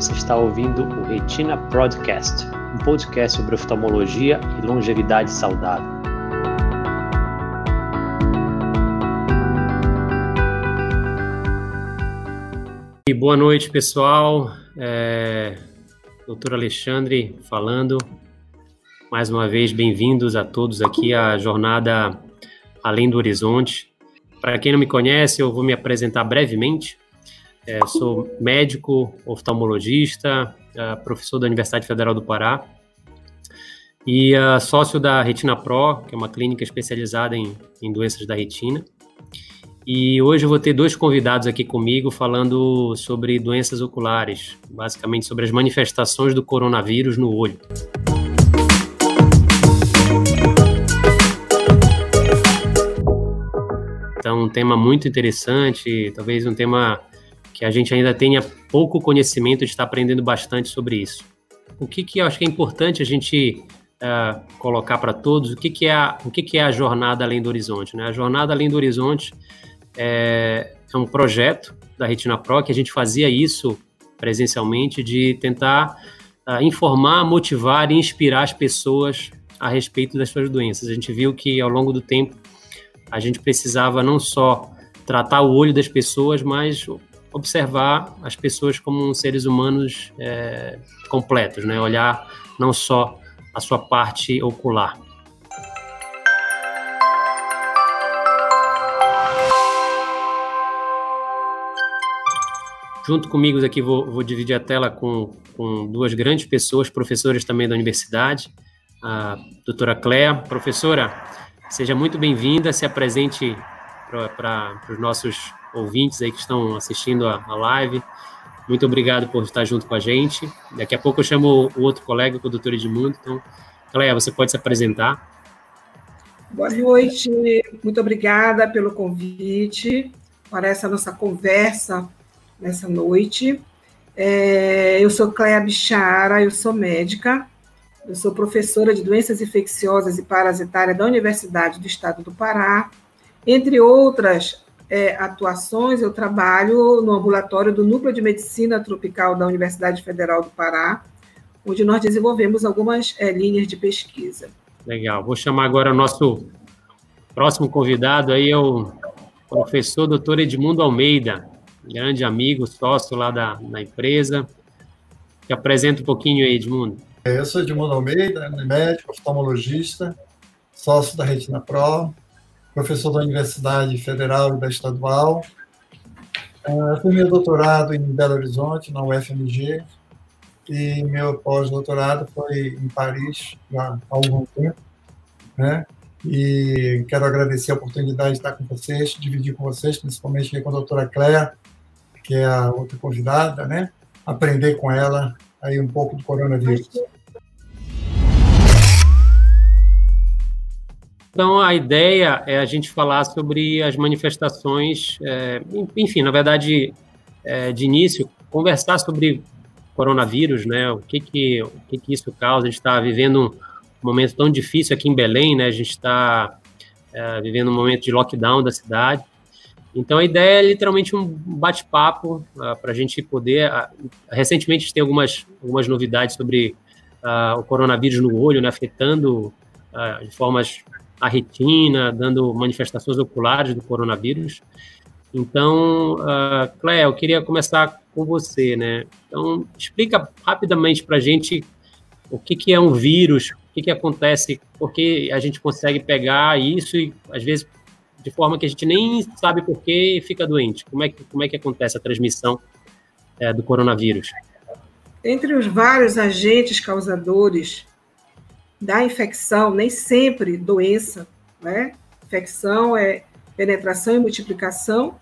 você está ouvindo o Retina Podcast, um podcast sobre oftalmologia e longevidade saudável. E boa noite, pessoal. É... Doutor Alexandre falando. Mais uma vez, bem-vindos a todos aqui à jornada Além do Horizonte. Para quem não me conhece, eu vou me apresentar brevemente. É, sou médico, oftalmologista, é, professor da Universidade Federal do Pará e é, sócio da Retina Pro, que é uma clínica especializada em, em doenças da retina. E hoje eu vou ter dois convidados aqui comigo falando sobre doenças oculares, basicamente sobre as manifestações do coronavírus no olho. Então, um tema muito interessante, talvez um tema que a gente ainda tenha pouco conhecimento, estar aprendendo bastante sobre isso. O que, que eu acho que é importante a gente uh, colocar para todos, o, que, que, é a, o que, que é a Jornada Além do Horizonte? Né? A Jornada Além do Horizonte é, é um projeto da Retina Pro que a gente fazia isso presencialmente, de tentar uh, informar, motivar e inspirar as pessoas a respeito das suas doenças. A gente viu que ao longo do tempo a gente precisava não só tratar o olho das pessoas, mas observar as pessoas como seres humanos é, completos, né? Olhar não só a sua parte ocular. Junto comigo aqui vou, vou dividir a tela com, com, duas grandes pessoas, professores também da universidade, a doutora Cléa. Professora, seja muito bem-vinda, se apresente para os nossos ouvintes aí que estão assistindo a, a, live. Muito obrigado por estar junto com a gente. Daqui a pouco eu chamo o outro colega, o doutor Edmundo. Então, Cléia, você pode se apresentar. Boa noite, muito obrigada pelo convite para essa nossa conversa nessa noite. É, eu sou Cléia Bichara, eu sou médica, eu sou professora de doenças infecciosas e parasitárias da Universidade do Estado do Pará. Entre outras é, atuações, eu trabalho no ambulatório do Núcleo de Medicina Tropical da Universidade Federal do Pará, onde nós desenvolvemos algumas é, linhas de pesquisa. Legal. Vou chamar agora o nosso próximo convidado aí, é o professor doutor Edmundo Almeida, grande amigo, sócio lá da, da empresa. Te apresenta um pouquinho aí, Edmundo. Eu sou Edmundo Almeida, médico, oftalmologista, sócio da Retina Pro, professor da Universidade Federal e da Estadual. Uh, fiz meu doutorado em Belo Horizonte, na UFMG, e meu pós-doutorado foi em Paris, já há algum tempo. Né? E quero agradecer a oportunidade de estar com vocês, dividir com vocês, principalmente com a doutora Cléa, que é a outra convidada, né? aprender com ela aí um pouco do coronavírus. Então, a ideia é a gente falar sobre as manifestações, é, enfim, na verdade, é, de início, conversar sobre coronavírus, né? O que que, o que, que isso causa? A gente está vivendo um momento tão difícil aqui em Belém, né? A gente está é, vivendo um momento de lockdown da cidade. Então, a ideia é literalmente um bate-papo uh, para a gente poder. Uh, recentemente, tem algumas, algumas novidades sobre uh, o coronavírus no olho, né, afetando de formas a retina, dando manifestações oculares do coronavírus. Então, uh, Cléia, eu queria começar com você, né? Então, explica rapidamente para a gente o que, que é um vírus, o que, que acontece, porque a gente consegue pegar isso e, às vezes, de forma que a gente nem sabe por que fica doente. Como é que, como é que acontece a transmissão é, do coronavírus? Entre os vários agentes causadores da infecção, nem sempre doença, né? Infecção é penetração e multiplicação,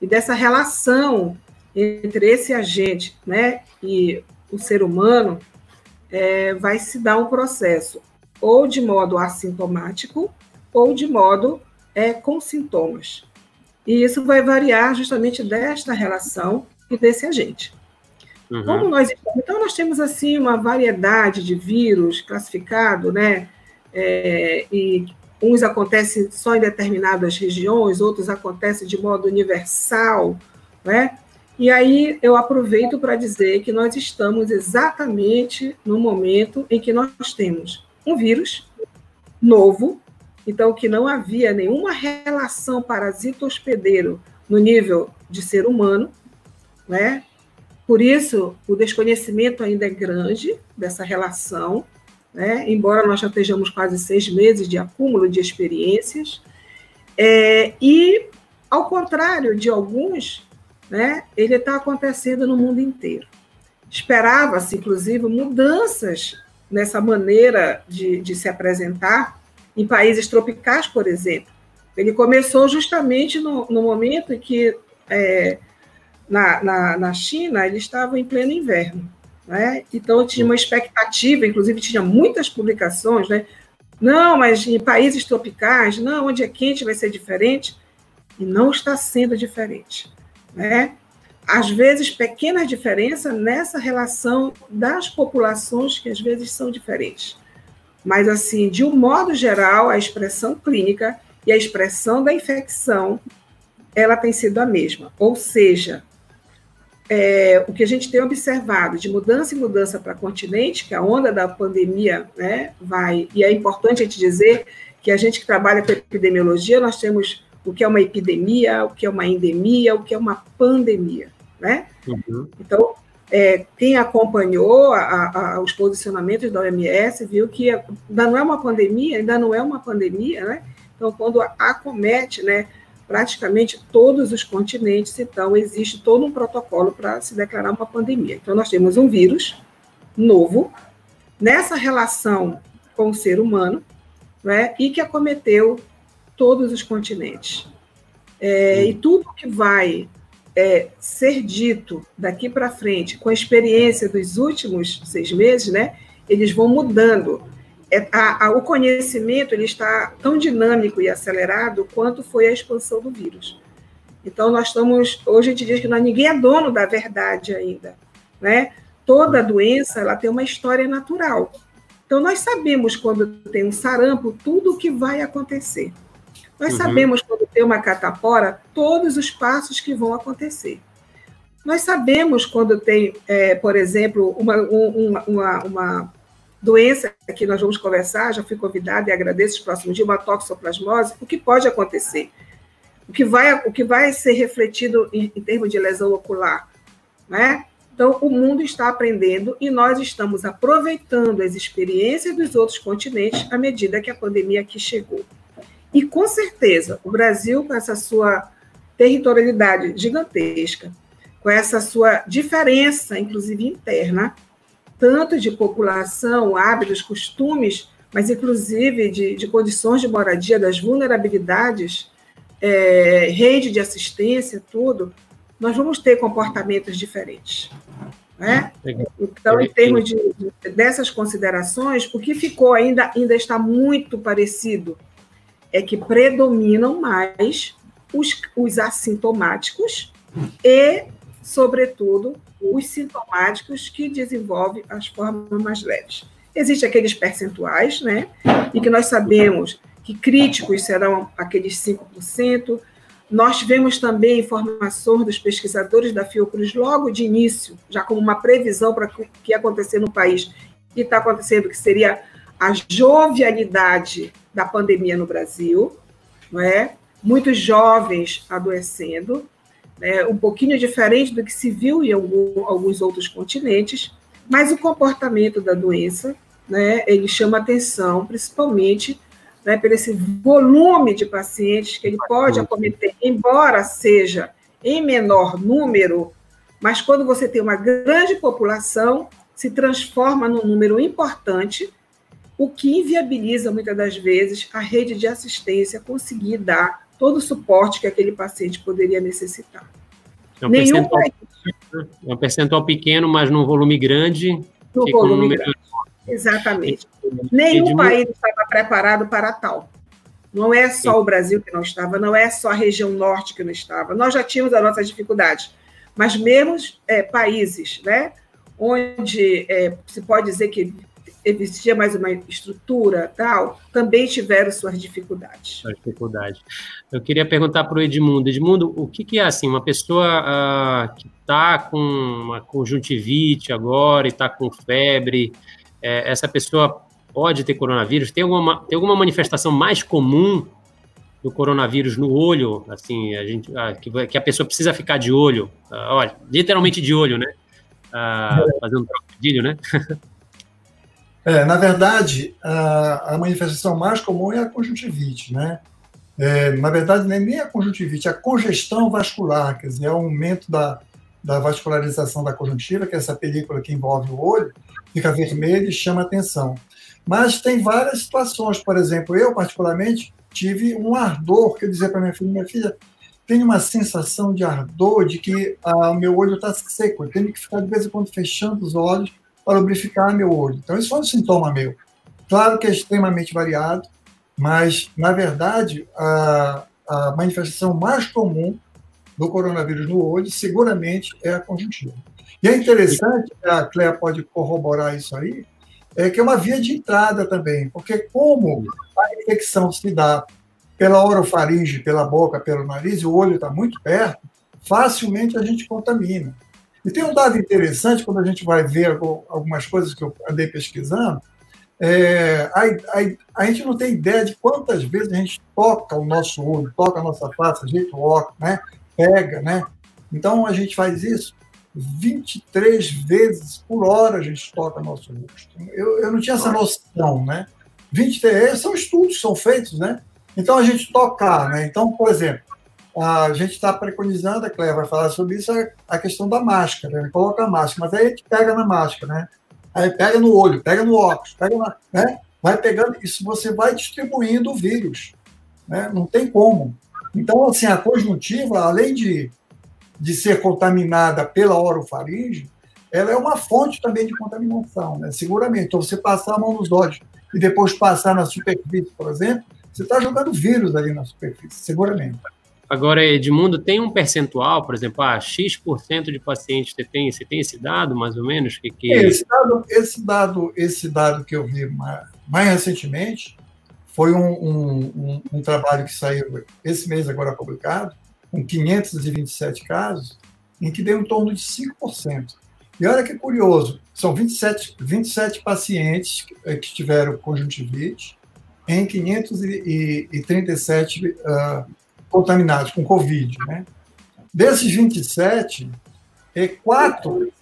e dessa relação entre esse agente, né, e o ser humano, é, vai se dar um processo ou de modo assintomático ou de modo é, com sintomas. E isso vai variar justamente desta relação e desse agente. Uhum. Como nós então nós temos assim uma variedade de vírus classificado, né? É, e uns acontecem só em determinadas regiões, outros acontecem de modo universal, né? E aí eu aproveito para dizer que nós estamos exatamente no momento em que nós temos um vírus novo, então que não havia nenhuma relação parasito-hospedeiro no nível de ser humano, né? Por isso, o desconhecimento ainda é grande dessa relação, né? embora nós já estejamos quase seis meses de acúmulo de experiências. É, e, ao contrário de alguns, né, ele está acontecendo no mundo inteiro. Esperava-se, inclusive, mudanças nessa maneira de, de se apresentar em países tropicais, por exemplo. Ele começou justamente no, no momento em que, é, na, na, na, China, ele estava em pleno inverno. Né? Então, tinha uma expectativa, inclusive, tinha muitas publicações, né? Não, mas em países tropicais, não, onde é quente vai ser diferente. E não está sendo diferente né? Às vezes, pequenas diferenças nessa relação das populações que às vezes são diferentes. Mas, assim, de um modo geral, a expressão clínica e a expressão da infecção, ela tem sido a mesma. Ou seja, é, o que a gente tem observado de mudança em mudança para continente, que a onda da pandemia né, vai, e é importante a gente dizer que a gente que trabalha com epidemiologia, nós temos o que é uma epidemia, o que é uma endemia, o que é uma pandemia, né? Uhum. Então, é, quem acompanhou a, a, os posicionamentos da OMS viu que ainda não é uma pandemia, ainda não é uma pandemia, né? Então, quando acomete, né, praticamente todos os continentes, então existe todo um protocolo para se declarar uma pandemia. Então, nós temos um vírus novo nessa relação com o ser humano, né, e que acometeu todos os continentes. É, e tudo que vai é, ser dito daqui para frente, com a experiência dos últimos seis meses, né, eles vão mudando. É, a, a, o conhecimento ele está tão dinâmico e acelerado quanto foi a expansão do vírus. Então, nós estamos. Hoje a gente diz que nós, ninguém é dono da verdade ainda. Né? Toda doença ela tem uma história natural. Então, nós sabemos quando tem um sarampo tudo o que vai acontecer. Nós uhum. sabemos, quando tem uma catapora, todos os passos que vão acontecer. Nós sabemos quando tem, é, por exemplo, uma, uma, uma, uma, doença que nós vamos conversar, já fui convidada e agradeço os próximos dias, uma toxoplasmose, o que pode acontecer? O que vai, o que vai ser refletido em, em termos de lesão ocular? Né? Então, o mundo está aprendendo e nós estamos aproveitando as experiências dos outros continentes à medida que a pandemia aqui chegou. E com certeza, o Brasil, com essa sua territorialidade gigantesca, com essa sua diferença, inclusive interna, tanto de população, hábitos, costumes, mas inclusive de, de condições de moradia, das vulnerabilidades, é, rede de assistência, tudo, nós vamos ter comportamentos diferentes. Né? Então, em termos de, de, dessas considerações, o que ficou ainda, ainda está muito parecido é que predominam mais os, os assintomáticos e, sobretudo, os sintomáticos que desenvolvem as formas mais leves. Existem aqueles percentuais, né? E que nós sabemos que críticos serão aqueles 5%. Nós tivemos também informações dos pesquisadores da Fiocruz logo de início, já como uma previsão para o que ia acontecer no país, e está acontecendo, que seria a jovialidade da pandemia no Brasil, não é? muitos jovens adoecendo, né? um pouquinho diferente do que se viu em algum, alguns outros continentes, mas o comportamento da doença, né, ele chama atenção, principalmente né, por esse volume de pacientes que ele pode acometer, embora seja em menor número, mas quando você tem uma grande população, se transforma num número importante o que inviabiliza muitas das vezes a rede de assistência conseguir dar todo o suporte que aquele paciente poderia necessitar. É um, Nenhum percentual, país... é um percentual pequeno, mas num volume grande. No volume um número... grande. Exatamente. Nenhum país estava preparado para tal. Não é só Sim. o Brasil que não estava, não é só a região norte que não estava. Nós já tínhamos as nossas dificuldades, mas mesmo é, países, né, onde é, se pode dizer que existia mais uma estrutura tal, também tiveram suas dificuldades. Suas dificuldades. Eu queria perguntar para o Edmundo. Edmundo, o que, que, é assim, uma pessoa uh, que está com uma conjuntivite agora e está com febre, é, essa pessoa pode ter coronavírus? Tem alguma, tem alguma manifestação mais comum do coronavírus no olho, assim, a gente, uh, que, que, a pessoa precisa ficar de olho, uh, olha, literalmente de olho, né? Uh, fazendo um trocadilho, né? É, na verdade, a, a, manifestação mais comum é a conjuntivite, né? É, na verdade, é nem a conjuntivite, a congestão vascular, quer dizer, é o aumento da, da vascularização da conjuntiva, que é essa película que envolve o olho, fica vermelho e chama atenção. Mas tem várias situações, por exemplo, eu, particularmente, tive um ardor, que eu dizia para minha filha, minha filha, tem uma sensação de ardor, de que ah, o meu olho está seco, eu tenho que ficar de vez em quando fechando os olhos para lubrificar meu olho. Então, isso foi um sintoma meu. Claro que é extremamente variado, mas, na verdade, a, a manifestação mais comum do coronavírus no olho, seguramente, é a conjuntiva. E é interessante, a Cléa pode corroborar isso aí, é que é uma via de entrada também, porque como a infecção se dá pela orofaringe, pela boca, pelo nariz, o olho está muito perto, facilmente a gente contamina. E tem um dado interessante, quando a gente vai ver algumas coisas que eu andei pesquisando, é, a, a, a, gente não tem ideia de quantas vezes a gente toca o nosso olho, toca a nossa face, ajeita o óculos, né? pega, né? Então a gente faz isso 23 vezes por hora a gente toca nosso rosto. Eu, eu não tinha essa noção, né? 23 são estudos, são feitos, né? Então a gente tocar, né? Então, por exemplo, a gente está preconizando, a Cléia vai falar sobre isso, a questão da máscara, né? coloca a máscara, mas aí a gente pega na máscara, né? Aí pega no olho, pega no óculos, pega na, né? Vai pegando, isso você vai distribuindo o vírus, né? Não tem como. Então, assim, a conjuntiva, além de, de ser contaminada pela orofaringe, ela é uma fonte também de contaminação, né? Seguramente. Então, você passar a mão nos olhos e depois passar na superfície, por exemplo, você está jogando vírus ali na superfície, seguramente. Agora, Edmundo, tem um percentual, por exemplo, ah, X% de pacientes você tem, você tem esse dado, mais ou menos? Que, que... Esse, dado, esse, dado, esse dado que eu vi mais, mais recentemente foi um, um, um, um, trabalho que saiu esse mês agora publicado, com 527 casos, em que deu em torno de 5%. E olha que curioso, são 27, 27 pacientes que tiveram conjuntivite em 537 uh, contaminados com Covid. Né? Desses 27, é, quatro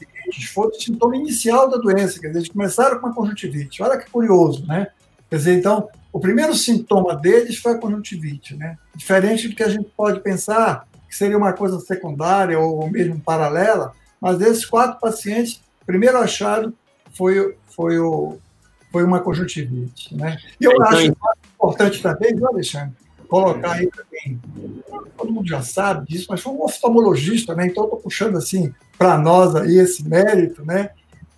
foram o sintoma inicial da doença, quer dizer, eles começaram com a conjuntivite. Olha que curioso, né? Quer dizer, então, o primeiro sintoma deles foi a conjuntivite, né? Diferente do que a gente pode pensar que seria uma coisa secundária ou mesmo paralela, mas desses quatro pacientes, o primeiro achado foi, foi, o, foi uma conjuntivite, né? E eu então, acho importante também, viu, Alexandre, colocar aí também, todo mundo já sabe disso, mas foi um oftalmologista, né? Então estou puxando assim para nós aí esse mérito, né?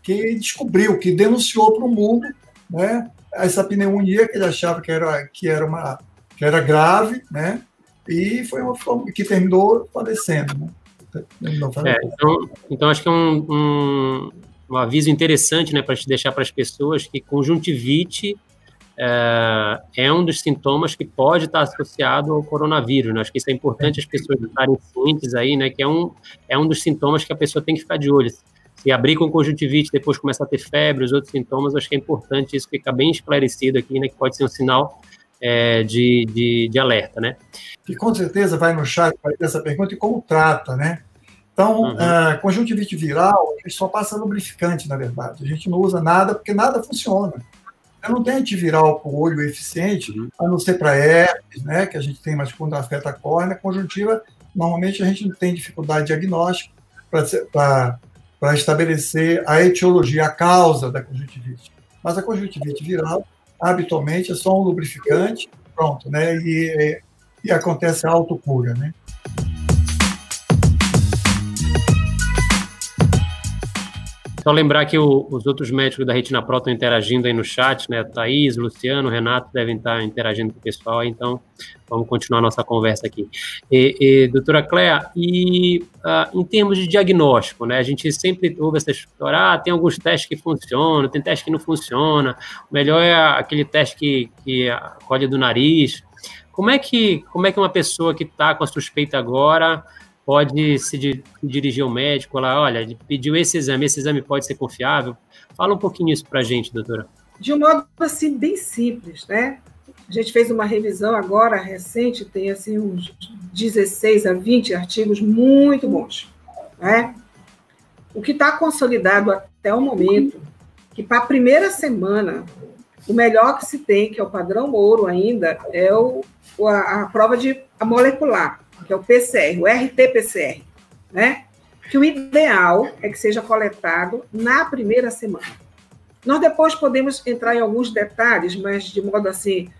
Que descobriu, que denunciou para o mundo, né? Essa pneumonia que ele achava que era que era uma que era grave, né? E foi uma que terminou falecendo, né? É, então, então, acho que é um, um, um aviso interessante, né, para te deixar para as pessoas que conjuntivite é, é, um dos sintomas que pode estar associado ao coronavírus. Né? Acho que isso é importante as pessoas estarem cientes aí, né? Que é um, é um dos sintomas que a pessoa tem que ficar de olho. Se abrir com conjuntivite, depois começar a ter febre, os outros sintomas, acho que é importante isso ficar bem esclarecido aqui, né? Que pode ser um sinal é, de, de, de, alerta, né? E com certeza vai no chat para essa pergunta e como trata, né? Então, uhum. uh, conjuntivite viral, a gente só passa lubrificante, na verdade. A gente não usa nada porque nada funciona. Eu não tenho antiviral para o olho eficiente, uhum. a não ser para herpes, né, que a gente tem, mas quando afeta a córnea, conjuntiva, normalmente a gente não tem dificuldade diagnóstica para estabelecer a etiologia, a causa da conjuntivite. Mas a conjuntivite viral, habitualmente, é só um lubrificante, pronto, né, e, e acontece a autocura, né. Só lembrar que o, os outros médicos da Retina Pro estão interagindo aí no chat, né? Thaís, Luciano, Renato devem estar interagindo com o pessoal, então vamos continuar nossa conversa aqui. E, e, doutora Cléa, e uh, em termos de diagnóstico, né? A gente sempre ouve essa história, ah, tem alguns testes que funcionam, tem testes que não funcionam, o melhor é aquele teste que, que colhe do nariz. Como é que, como é que uma pessoa que está com a suspeita agora pode se di dirigir ao médico lá, olha, ele pediu esse exame, esse exame pode ser confiável? Fala um pouquinho isso para a gente, doutora. De um modo assim bem simples, né? A gente fez uma revisão agora recente, tem assim uns 16 a 20 artigos muito bons, né? O que está consolidado até o momento, que para a primeira semana, o melhor que se tem, que é o padrão ouro ainda, é o, a, a prova de a molecular que é o PCR, o RT-PCR, né? Que o ideal é que seja coletado na primeira semana. Nós depois podemos entrar em alguns detalhes, mas de modo assim,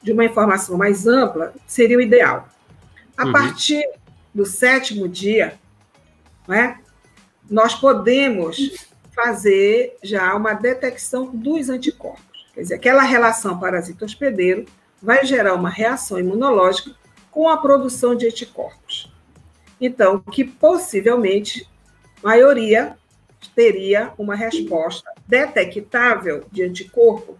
de uma informação mais ampla, seria o ideal. A uhum. partir do sétimo dia, né, nós podemos fazer já uma detecção dos anticorpos. Quer dizer, aquela relação parasita hospedeiro vai gerar uma reação imunológica com a produção de anticorpos. Então, que possivelmente maioria teria uma resposta detectável de anticorpo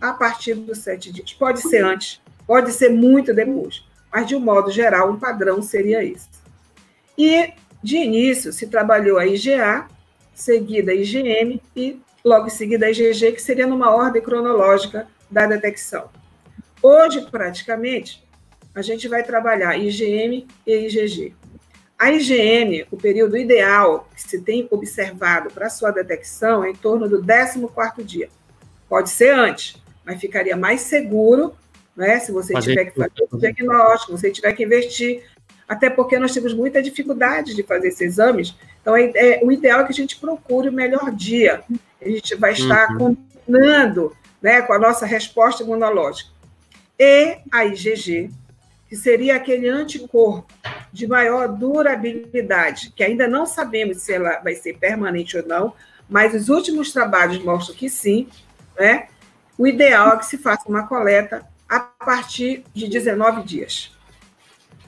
a partir dos sete dias. Pode ser antes, pode ser muito depois, mas de um modo geral, um padrão seria esse. E, de início, se trabalhou a IgA, seguida a IgM e logo em seguida a IgG, que seria numa ordem cronológica da detecção. Hoje, praticamente, a gente vai trabalhar IgM e IgG. A IgM, o período ideal que se tem observado para sua detecção é em torno do 14º dia. Pode ser antes, mas ficaria mais seguro, né, se você fazer tiver que fazer o diagnóstico, se você tiver que investir, até porque nós temos muita dificuldade de fazer esses exames. Então, é, é, o ideal é que a gente procure o melhor dia. A gente vai estar uhum. combinando né, com a nossa resposta imunológica. E a IgG, que seria aquele anticorpo de maior durabilidade, que ainda não sabemos se ela vai ser permanente ou não, mas os últimos trabalhos mostram que sim, né? O ideal é que se faça uma coleta a partir de 19 dias.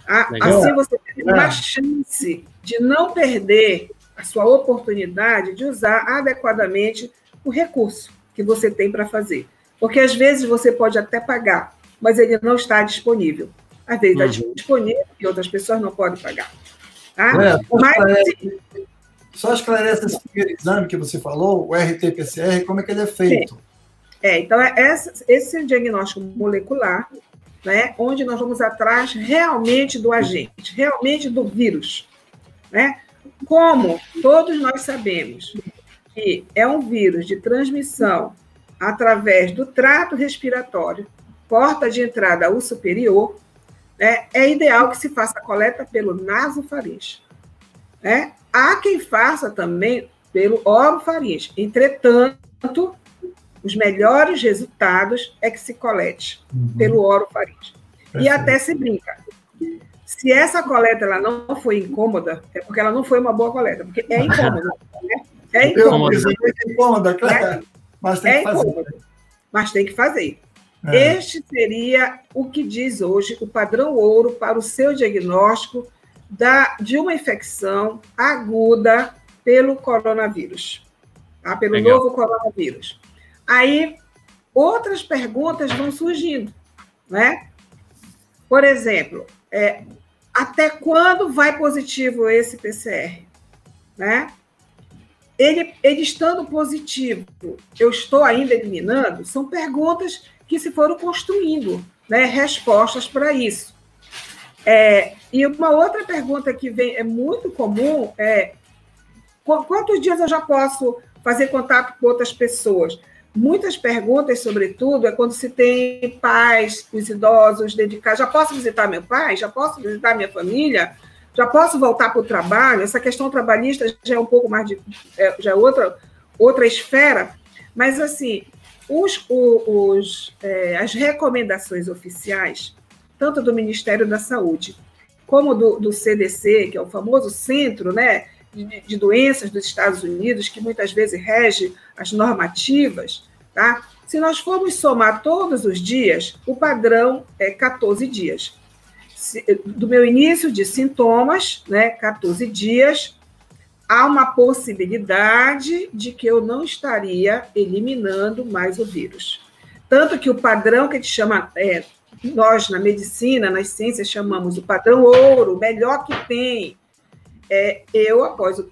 Assim você tem uma é. chance de não perder a sua oportunidade de usar adequadamente o recurso que você tem para fazer. Porque às vezes você pode até pagar, mas ele não está disponível. Às vezes está uhum. disponível e outras pessoas não podem pagar. Tá? É, Mas, esclarece, só esclarece esse primeiro exame que você falou, o RT-PCR, como é que ele é feito? É, então, é esse, esse é o diagnóstico molecular, né, onde nós vamos atrás realmente do agente, realmente do vírus. Né? Como todos nós sabemos que é um vírus de transmissão através do trato respiratório, porta de entrada o superior, né, é ideal que se faça a coleta pelo nasofaringe. Né? Há quem faça também pelo orofaringe. Entretanto, os melhores resultados é que se colete uhum. pelo orofaringe. E até se brinca. Se essa coleta ela não foi incômoda, é porque ela não foi uma boa coleta, porque é incômoda. Né? É incômoda. É incômoda, claro. Mas tem é que fazer. Incômoda, mas tem que fazer. É. Este seria o que diz hoje o padrão ouro para o seu diagnóstico da, de uma infecção aguda pelo coronavírus, tá? pelo Legal. novo coronavírus. Aí, outras perguntas vão surgindo, né? Por exemplo, é, até quando vai positivo esse PCR? Né? Ele, ele estando positivo, eu estou ainda eliminando? São perguntas que se foram construindo né, respostas para isso. É, e uma outra pergunta que vem é muito comum é quantos dias eu já posso fazer contato com outras pessoas? Muitas perguntas, sobretudo, é quando se tem pais, os idosos dedicados. Já posso visitar meu pai? Já posso visitar minha família? Já posso voltar para o trabalho? Essa questão trabalhista já é um pouco mais de, é, já é outra outra esfera. Mas assim, os, os, é, as recomendações oficiais, tanto do Ministério da Saúde como do, do, CDC, que é o famoso centro né, de, de doenças dos Estados Unidos, que muitas vezes rege as normativas, tá? Se nós formos somar todos os dias, o padrão é 14 dias. Do meu início de sintomas, né, 14 dias, há uma possibilidade de que eu não estaria eliminando mais o vírus. Tanto que o padrão que a gente chama, é, nós na medicina, nas ciências, chamamos o padrão ouro, o melhor que tem. É, eu, após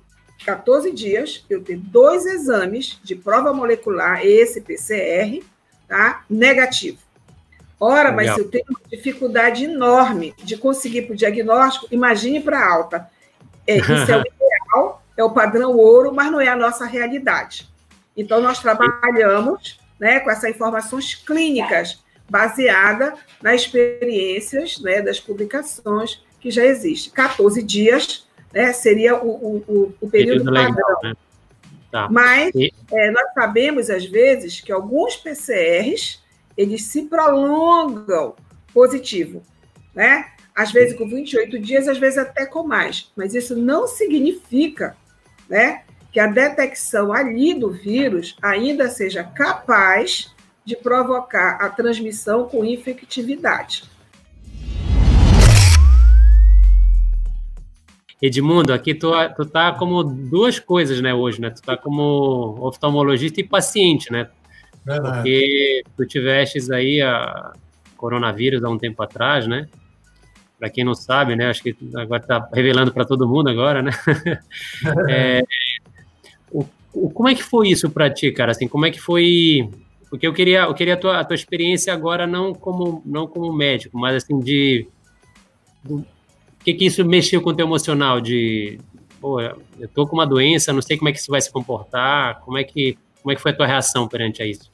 14 dias, eu tenho dois exames de prova molecular, esse PCR, tá? negativo. Ora, mas se eu tenho uma dificuldade enorme de conseguir para o diagnóstico, imagine para alta. É, isso é é o padrão ouro, mas não é a nossa realidade. Então, nós trabalhamos né, com essas informações clínicas, baseada nas experiências né, das publicações que já existem. 14 dias né, seria o, o, o período, período padrão. Legal, né? tá. Mas e... é, nós sabemos, às vezes, que alguns PCRs eles se prolongam positivo, né? Às vezes com 28 dias, às vezes até com mais. Mas isso não significa, né, que a detecção ali do vírus ainda seja capaz de provocar a transmissão com infectividade. Edmundo, aqui tu, tu tá como duas coisas, né, hoje, né? Tu tá como oftalmologista e paciente, né? Verdade. Porque tu tivestes aí a coronavírus há um tempo atrás, né? Para quem não sabe, né? Acho que agora tá revelando para todo mundo agora, né? é, o, o, como é que foi isso para ti, cara? Assim, como é que foi porque eu queria, eu queria a tua, a tua experiência agora não como não como médico, mas assim de o que que isso mexeu com o teu emocional de, pô, eu tô com uma doença, não sei como é que isso vai se comportar, como é que como é que foi a tua reação perante a isso?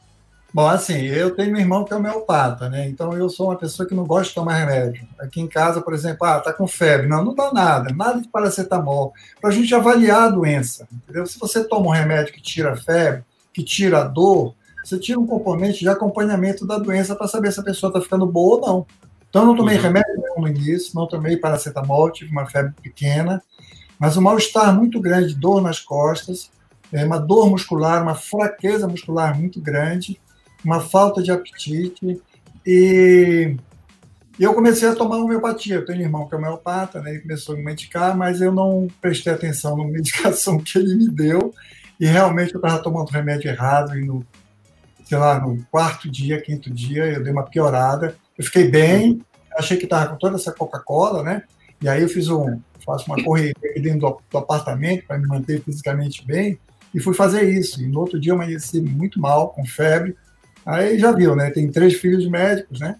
Bom, assim, eu tenho um irmão que é homeopata, né? Então eu sou uma pessoa que não gosta de tomar remédio. Aqui em casa, por exemplo, ah, tá com febre. Não, não dá nada, nada de paracetamol. Para a gente avaliar a doença, entendeu? Se você toma um remédio que tira a febre, que tira a dor, você tira um componente de acompanhamento da doença para saber se a pessoa está ficando boa ou não. Então, eu não tomei uhum. remédio nenhum no início, não tomei paracetamol, tive uma febre pequena, mas um mal-estar muito grande, dor nas costas, é, uma dor muscular, uma fraqueza muscular muito grande, uma falta de apetite, e eu comecei a tomar homeopatia. Eu tenho um irmão que é homeopata, né? ele começou a me medicar, mas eu não prestei atenção na medicação que ele me deu, e realmente eu estava tomando remédio errado, e no sei lá, no quarto dia, quinto dia, eu dei uma piorada. Eu fiquei bem, achei que estava com toda essa Coca-Cola, né? E aí eu fiz um, faço uma corrida dentro do, do apartamento para me manter fisicamente bem e fui fazer isso. E no outro dia eu amanheci muito mal, com febre. Aí já viu, né? Tem três filhos médicos, né?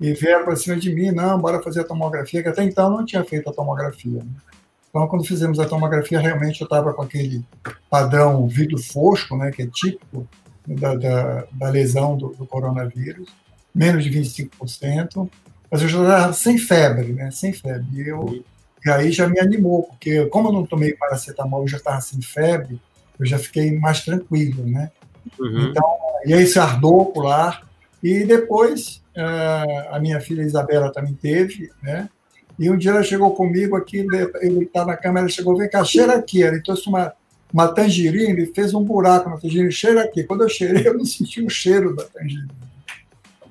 E vieram para cima de mim, não, bora fazer a tomografia, que até então não tinha feito a tomografia. Né? Então, quando fizemos a tomografia, realmente eu estava com aquele padrão vidro fosco, né, que é típico da, da, da lesão do, do, coronavírus, menos de 25%, mas eu já estava sem febre, né? Sem febre. E, eu, e aí já me animou, porque como eu não tomei paracetamol, eu já estava sem febre, eu já fiquei mais tranquilo, né? Uhum. Então, e esse ardor ocular. E depois, uh, a minha filha Isabela também teve, né? E um dia ela chegou comigo aqui, ele está na câmera, ela chegou, vem cá, cheira aqui. Ela trouxe uma, uma tangerina e fez um buraco na tangerina, cheira aqui. Quando eu cheirei, eu não senti o cheiro da tangerina.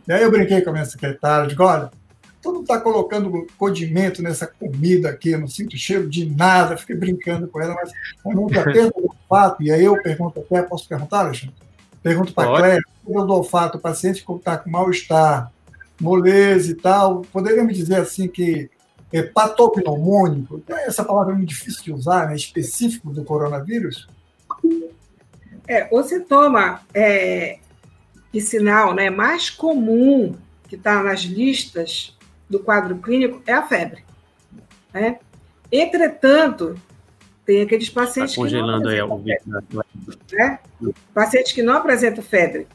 E aí eu brinquei com a minha secretária, digo, olha, tu não está colocando condimento nessa comida aqui, eu não sinto cheiro de nada, fiquei brincando com ela, mas eu nunca perco o olfato, e aí eu pergunto até, posso perguntar, Alexandre? Pergunto para a Cléia, do olfato, o paciente que está com mal-estar, moleza e tal, poderia me dizer assim que é, patognomônico, essa palavra é muito difícil de usar, né, específico do coronavírus? É, o sintoma é, e sinal né, mais comum que está nas listas do quadro clínico é a febre. Né? Entretanto, tem aqueles pacientes tá congelando que não apresentam aí, febre. Né? Pacientes que não apresentam febre.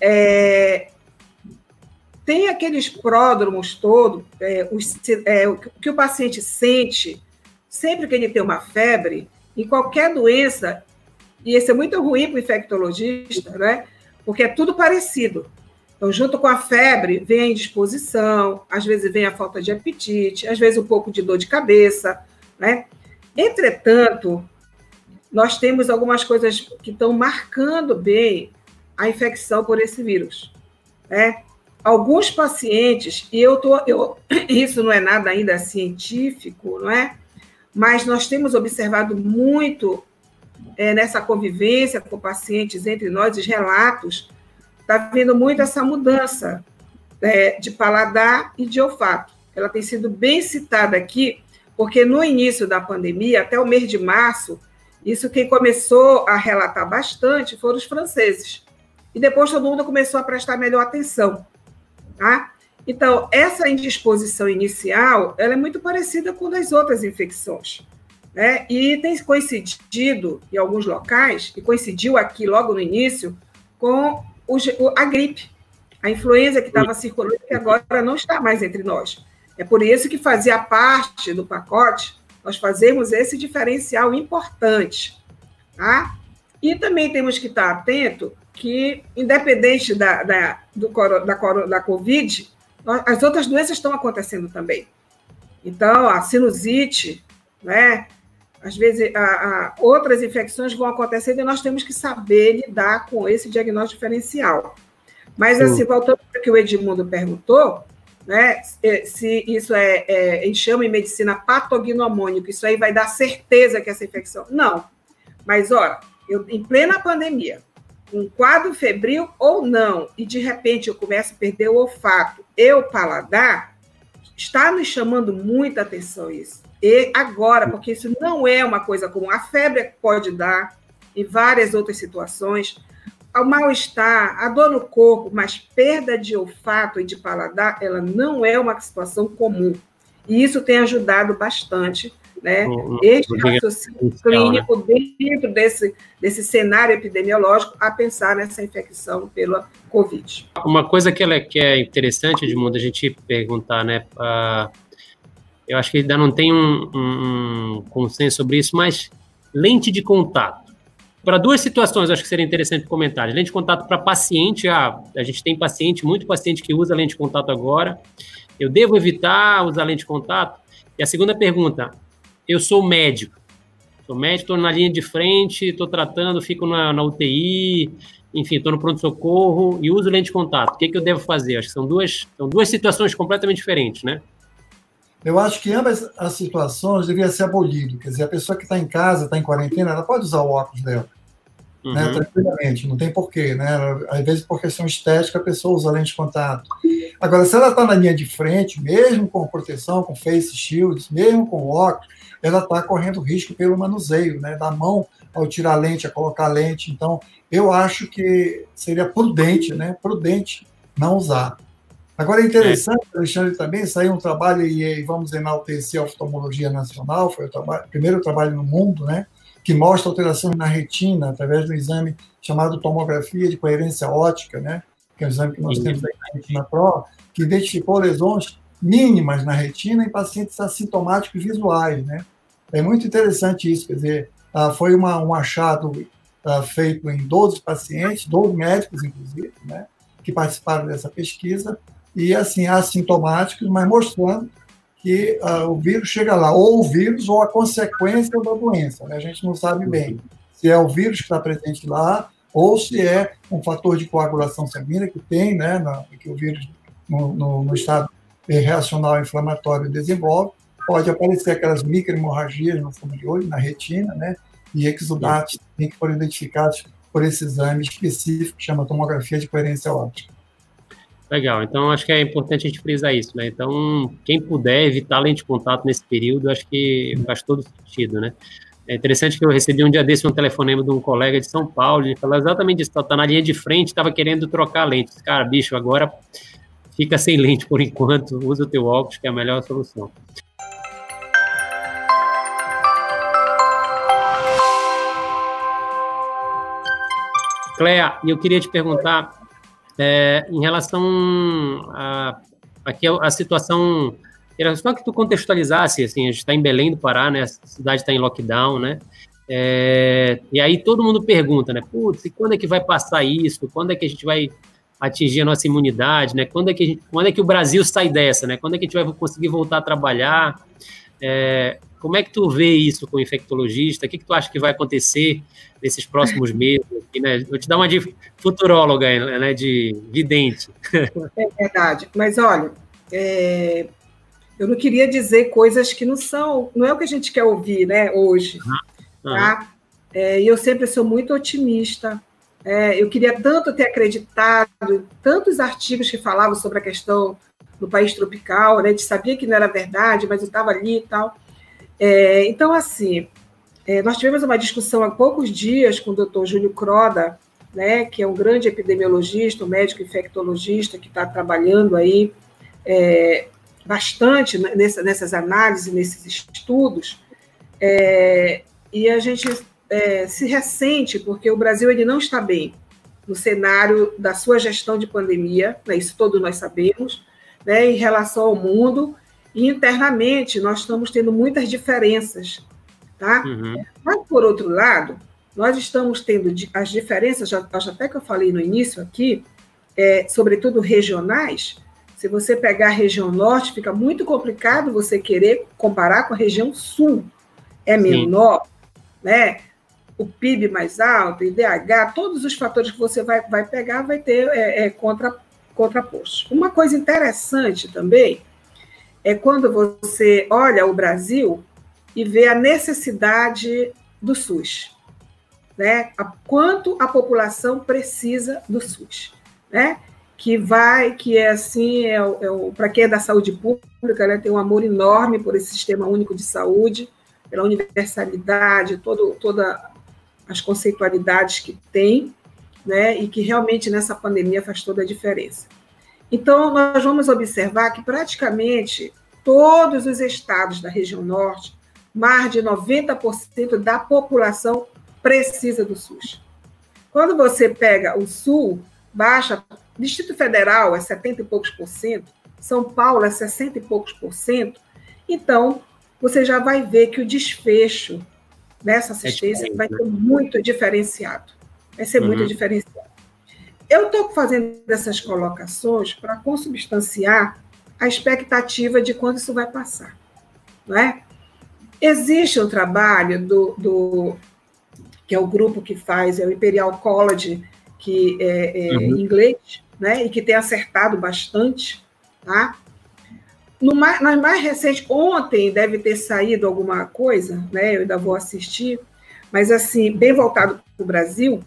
É, tem aqueles pródromos todos, é, é, o que o paciente sente sempre que ele tem uma febre, em qualquer doença, e isso é muito ruim para o infectologista, né? porque é tudo parecido. Então, junto com a febre, vem a indisposição, às vezes vem a falta de apetite, às vezes um pouco de dor de cabeça, né? Entretanto, nós temos algumas coisas que estão marcando bem a infecção por esse vírus. Né? Alguns pacientes, e eu tô, eu, isso não é nada ainda científico, não é? Mas nós temos observado muito é, nessa convivência com pacientes entre nós, os relatos, está vindo muito essa mudança é, de paladar e de olfato. Ela tem sido bem citada aqui, porque no início da pandemia, até o mês de março, isso quem começou a relatar bastante foram os franceses. E depois todo mundo começou a prestar melhor atenção. Tá? Então, essa indisposição inicial, ela é muito parecida com das outras infecções. Né? E tem coincidido em alguns locais, e coincidiu aqui logo no início, com a gripe, a influenza que estava circulando, que agora não está mais entre nós. É por isso que fazia parte do pacote nós fazemos esse diferencial importante. Tá? E também temos que estar atento que, independente da, da, do, da, da Covid, as outras doenças estão acontecendo também. Então, a sinusite, né? Às vezes, a, a, outras infecções vão acontecendo e nós temos que saber lidar com esse diagnóstico diferencial. Mas, assim, voltando para o que o Edmundo perguntou, né, se isso é, é, chama em medicina patognomônico, isso aí vai dar certeza que essa infecção. Não. Mas, olha, eu, em plena pandemia, um quadro febril ou não, e de repente eu começo a perder o olfato e o paladar, está nos chamando muita atenção isso. E agora, porque isso não é uma coisa comum, a febre pode dar em várias outras situações, o mal-estar, a dor no corpo, mas perda de olfato e de paladar, ela não é uma situação comum. E isso tem ajudado bastante né? este raciocínio clínico né? dentro desse, desse cenário epidemiológico a pensar nessa infecção pela Covid. Uma coisa que, ela, é, que é interessante, Edmundo, a gente perguntar, né? Uh, eu acho que ainda não tem um, um, consenso sobre isso, mas lente de contato. Para duas situações, acho que seria interessante comentar. Lente de contato para paciente, ah, a gente tem paciente, muito paciente que usa lente de contato agora. Eu devo evitar usar lente de contato? E a segunda pergunta, eu sou médico. Sou médico, estou na linha de frente, estou tratando, fico na, na UTI, enfim, estou no pronto-socorro e uso lente de contato. O que, que eu devo fazer? Acho que são duas, são duas situações completamente diferentes, né? Eu acho que ambas as situações deveriam ser abolidas. Quer dizer, a pessoa que está em casa, está em quarentena, ela pode usar o óculos dela. Né, uhum. Né, tranquilamente, não tem porquê, né? Às vezes, por questão estética, a pessoa usa lente de contato. Agora, se ela está na linha de frente, mesmo com proteção, com face shields, mesmo com óculos, ela está correndo risco pelo manuseio, né, da mão ao tirar a lente, a colocar a lente. Então, eu acho que seria prudente, né, prudente não usar. Agora, é interessante, é. Alexandre, também saiu um trabalho, e vamos enaltecer a oftalmologia nacional, foi o primeiro trabalho no mundo, né, que mostra alterações na retina através do exame chamado tomografia de coerência ótica, né, que é um exame que nós temos aqui na retina Pro, que identificou lesões mínimas na retina em pacientes assintomáticos visuais, né? É muito interessante isso, quer dizer, ah, foi uma, um achado ah, feito em 12 pacientes, 12 médicos, inclusive, né, que participaram dessa pesquisa, e assim, assintomáticos, mas mostrando que uh, o vírus chega lá, ou o vírus ou a consequência da doença. Né? A gente não sabe bem se é o vírus que está presente lá ou se é um fator de coagulação sanguínea que tem, né, na, que o vírus no, no, no estado reacional inflamatório desenvolve, pode aparecer aquelas microhemorragias no fundo de olho, na retina, né? E exudatos que foram identificados por esse exame específico que chama tomografia de coerência óptica. Legal, então acho que é importante a gente frisar isso, né? Então, quem puder evitar lente de contato nesse período, acho que faz todo sentido, né? É interessante que eu recebi um dia desse um telefonema de um colega de São Paulo, ele falou exatamente isso, tá na linha de frente, estava querendo trocar lente. Cara, bicho, agora fica sem lente por enquanto, usa o teu óculos, que é a melhor solução. Cléa, eu queria te perguntar é, em relação a, aqui a, a situação, só que tu contextualizasse, assim, a gente está em Belém do Pará, né, a cidade está em lockdown, né, é, e aí todo mundo pergunta, né, putz, quando é que vai passar isso, quando é que a gente vai atingir a nossa imunidade, né? Quando é que, gente, quando é que o Brasil sai dessa, né? Quando é que a gente vai conseguir voltar a trabalhar? É, como é que tu vê isso com o infectologista? O que, que tu acha que vai acontecer nesses próximos meses? Aqui, né? Vou te dar uma de futuróloga, né, de vidente. É verdade. Mas, olha, é, eu não queria dizer coisas que não são, não é o que a gente quer ouvir, né, hoje. Uhum. Tá? É, e eu sempre sou muito otimista. É, eu queria tanto ter acreditado tantos artigos que falavam sobre a questão do país tropical, né? A gente sabia que não era verdade, mas eu estava ali e tal. É, então, assim, é, nós tivemos uma discussão há poucos dias com o doutor Júlio Croda, né, que é um grande epidemiologista, um médico infectologista que está trabalhando aí é, bastante nessa, nessas análises, nesses estudos, é, e a gente é, se ressente porque o Brasil ele não está bem no cenário da sua gestão de pandemia, né, isso todos nós sabemos, né, em relação ao mundo, e internamente nós estamos tendo muitas diferenças, tá? Uhum. Mas, por outro lado, nós estamos tendo as diferenças, já, até que eu falei no início aqui, é, sobretudo regionais, se você pegar a região norte, fica muito complicado você querer comparar com a região sul. É menor, Sim. né? O PIB mais alto, IDH, todos os fatores que você vai, vai pegar vai ter é, é, contra, contraposto. Uma coisa interessante também é quando você olha o Brasil e vê a necessidade do SUS, né? A, quanto a população precisa do SUS, né? Que vai, que é assim, é, é para quem é da saúde pública, né? Tem um amor enorme por esse sistema único de saúde, pela universalidade, todo, toda as conceitualidades que tem, né? E que realmente nessa pandemia faz toda a diferença. Então, nós vamos observar que praticamente todos os estados da região norte, mais de 90% da população precisa do SUS. Quando você pega o sul, baixa, Distrito Federal é 70 e poucos por cento, São Paulo é 60 e poucos por cento, então você já vai ver que o desfecho dessa assistência é vai ser muito diferenciado. Vai ser uhum. muito diferenciado. Eu estou fazendo essas colocações para consubstanciar a expectativa de quando isso vai passar. Não é? Existe um trabalho do, do que é o grupo que faz, é o Imperial College, que é, é uhum. em inglês, né, e que tem acertado bastante, tá? No mais, no mais recente, ontem deve ter saído alguma coisa, né? Eu ainda vou assistir, mas assim, bem voltado para o Brasil,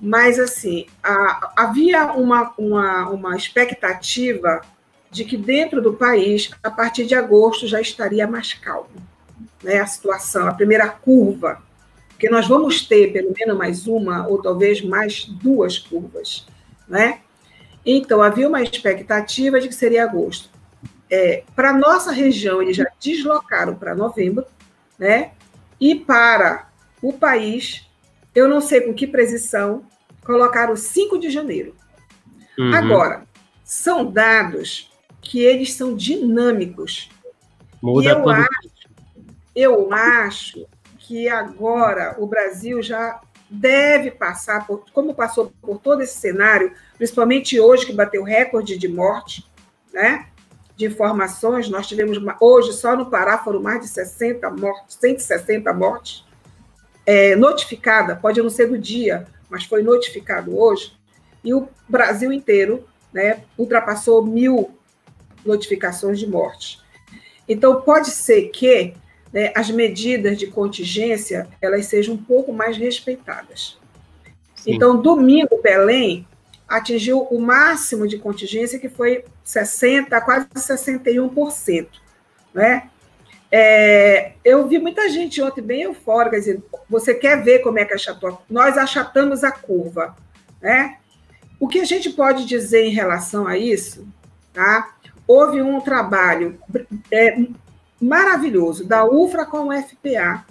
mas, assim, a, havia uma, uma, uma expectativa de que dentro do país, a partir de agosto, já estaria mais calmo né, a situação, a primeira curva, porque nós vamos ter pelo menos mais uma ou talvez mais duas curvas, né? Então, havia uma expectativa de que seria agosto. É, para nossa região, eles já deslocaram para novembro, né? E para o país, eu não sei com que precisão, colocaram 5 de janeiro. Uhum. Agora, são dados que eles são dinâmicos. Muda eu acho, eu acho que agora o Brasil já deve passar por, como passou por todo esse cenário, principalmente hoje que bateu recorde de morte, né? De informações, nós tivemos hoje só no Pará foram mais de 60 mortes, 160 mortes é, notificada, pode não ser do dia, mas foi notificado hoje, e o Brasil inteiro né, ultrapassou mil notificações de morte. Então, pode ser que né, as medidas de contingência elas sejam um pouco mais respeitadas. Sim. Então, domingo, Belém atingiu o máximo de contingência, que foi 60%, quase 61%. Né? É, eu vi muita gente ontem bem eufórica, dizendo: você quer ver como é que achatou? Nós achatamos a curva. Né? O que a gente pode dizer em relação a isso? Tá? Houve um trabalho é, maravilhoso da UFRA com o FPA,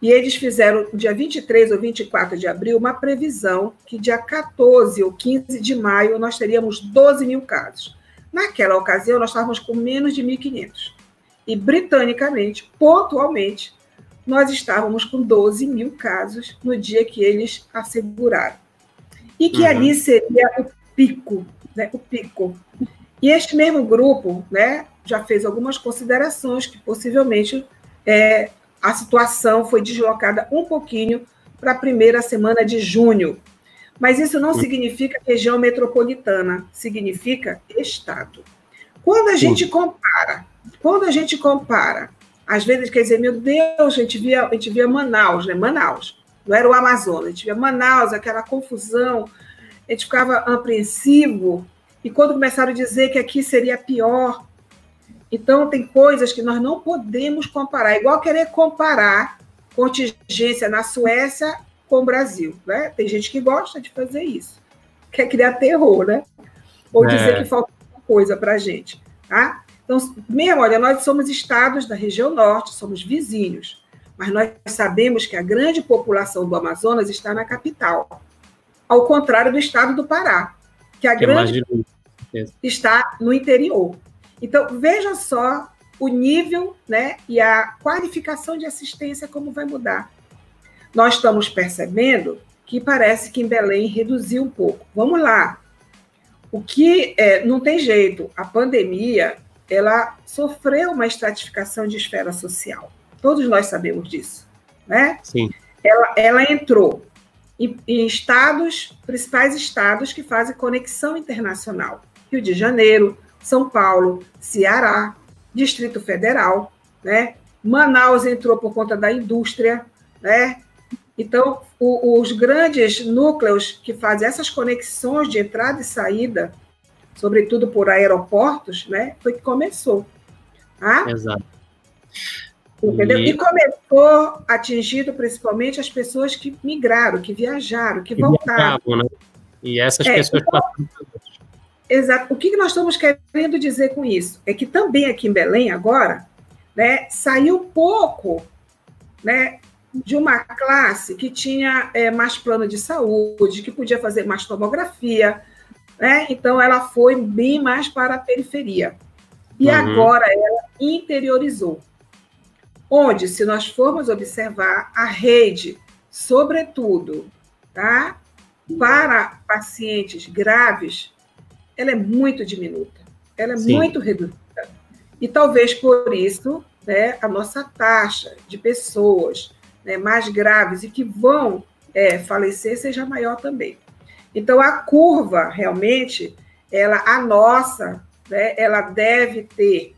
e eles fizeram, dia 23 ou 24 de abril, uma previsão que dia 14 ou 15 de maio nós teríamos 12 mil casos. Naquela ocasião, nós estávamos com menos de 1.500 e britanicamente, pontualmente, nós estávamos com 12 mil casos no dia que eles asseguraram. E que uhum. ali seria o pico, né? O pico. E este mesmo grupo né, já fez algumas considerações que possivelmente é, a situação foi deslocada um pouquinho para a primeira semana de junho. Mas isso não significa região metropolitana, significa estado. Quando a gente compara, quando a gente compara, às vezes quer dizer, meu Deus, a gente via, a gente via Manaus, né? Manaus, não era o Amazonas, a gente via Manaus, aquela confusão, a gente ficava apreensivo, e quando começaram a dizer que aqui seria pior, então tem coisas que nós não podemos comparar, igual querer comparar contingência na Suécia com o Brasil. Né? Tem gente que gosta de fazer isso, quer criar terror, né? Ou é. dizer que falta coisa para a gente. Tá? Então, mesmo, olha, nós somos estados da região norte, somos vizinhos, mas nós sabemos que a grande população do Amazonas está na capital, ao contrário do estado do Pará, que a que grande está no interior. Então, veja só o nível né, e a qualificação de assistência, como vai mudar. Nós estamos percebendo que parece que em Belém reduziu um pouco. Vamos lá. O que é, não tem jeito, a pandemia ela sofreu uma estratificação de esfera social. Todos nós sabemos disso, né? Sim. Ela, ela entrou em, em estados, principais estados que fazem conexão internacional. Rio de Janeiro, São Paulo, Ceará, Distrito Federal, né? Manaus entrou por conta da indústria, né? Então, o, os grandes núcleos que fazem essas conexões de entrada e saída, sobretudo por aeroportos, né, foi que começou. Tá? Exato. Entendeu? E... e começou atingindo principalmente as pessoas que migraram, que viajaram, que, que voltaram. Viajavam, né? E essas é, pessoas então, Exato. O que nós estamos querendo dizer com isso? É que também aqui em Belém, agora, né, saiu pouco né, de uma classe que tinha é, mais plano de saúde, que podia fazer mais tomografia, né? então ela foi bem mais para a periferia. E uhum. agora ela interiorizou. Onde, se nós formos observar, a rede, sobretudo, tá? para pacientes graves, ela é muito diminuta, ela é Sim. muito reduzida. E talvez por isso né, a nossa taxa de pessoas né, mais graves e que vão é, falecer seja maior também. Então, a curva, realmente, ela, a nossa, né, ela deve ter,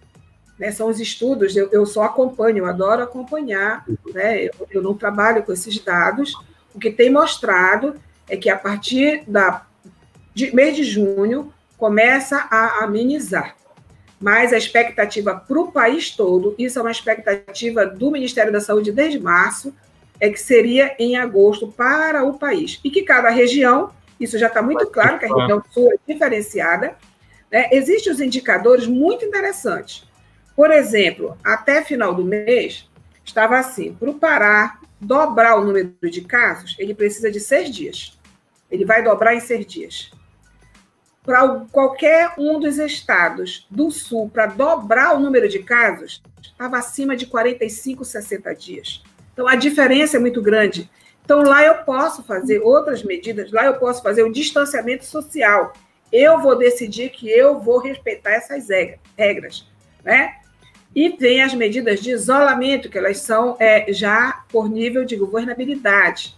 né, são os estudos, eu, eu só acompanho, eu adoro acompanhar, né, eu, eu não trabalho com esses dados, o que tem mostrado é que a partir da de mês de junho começa a amenizar. Mas a expectativa para o país todo, isso é uma expectativa do Ministério da Saúde desde março, é que seria em agosto para o país. E que cada região, isso já está muito claro, que a região sul é diferenciada, né? existem os indicadores muito interessantes. Por exemplo, até final do mês, estava assim: para o Pará dobrar o número de casos, ele precisa de seis dias. Ele vai dobrar em seis dias para qualquer um dos estados do Sul, para dobrar o número de casos, estava acima de 45, 60 dias. Então, a diferença é muito grande. Então, lá eu posso fazer outras medidas, lá eu posso fazer o distanciamento social. Eu vou decidir que eu vou respeitar essas regras, né? E tem as medidas de isolamento, que elas são é, já por nível de governabilidade.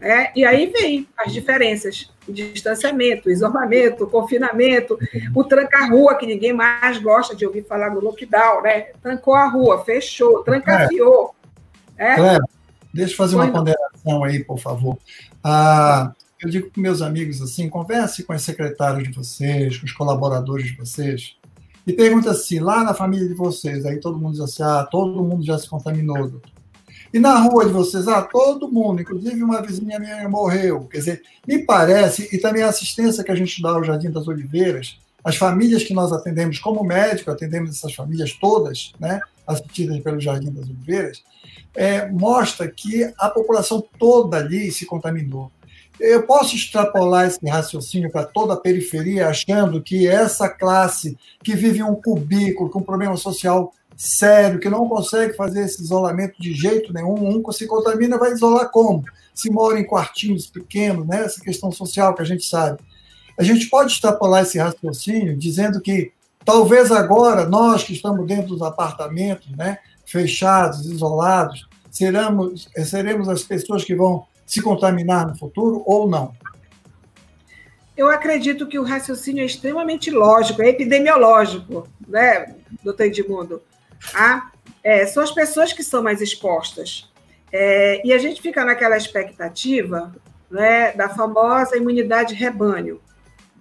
É, e aí vem as diferenças: o distanciamento, isolamento, o confinamento, o tranca-rua, que ninguém mais gosta de ouvir falar no lockdown, né? Trancou a rua, fechou, trancafiou. É. Cléber, deixa eu fazer uma ponderação aí, por favor. Ah, eu digo para meus amigos assim: converse com os secretários de vocês, com os colaboradores de vocês, e pergunta assim: lá na família de vocês, aí todo mundo diz assim: ah, todo mundo já se contaminou, doutor. E na rua de vocês, ah, todo mundo, inclusive uma vizinha minha morreu. Quer dizer, me parece, e também a assistência que a gente dá ao Jardim das Oliveiras, as famílias que nós atendemos como médico, atendemos essas famílias todas, né, assistidas pelo Jardim das Oliveiras, é, mostra que a população toda ali se contaminou. Eu posso extrapolar esse raciocínio para toda a periferia, achando que essa classe que vive um cubículo, com um problema social sério, que não consegue fazer esse isolamento de jeito nenhum. Um se contamina, vai isolar como? Se mora em quartinhos pequenos, né? essa questão social que a gente sabe. a gente pode extrapolar esse raciocínio dizendo que talvez agora nós que estamos dentro dos apartamentos, né, fechados, isolados, seremos, seremos as pessoas que vão se contaminar no futuro ou não? Eu acredito que o raciocínio é extremamente lógico, é epidemiológico, né, doutor Edmundo? É, são as pessoas que são mais expostas. É, e a gente fica naquela expectativa né, da famosa imunidade rebanho.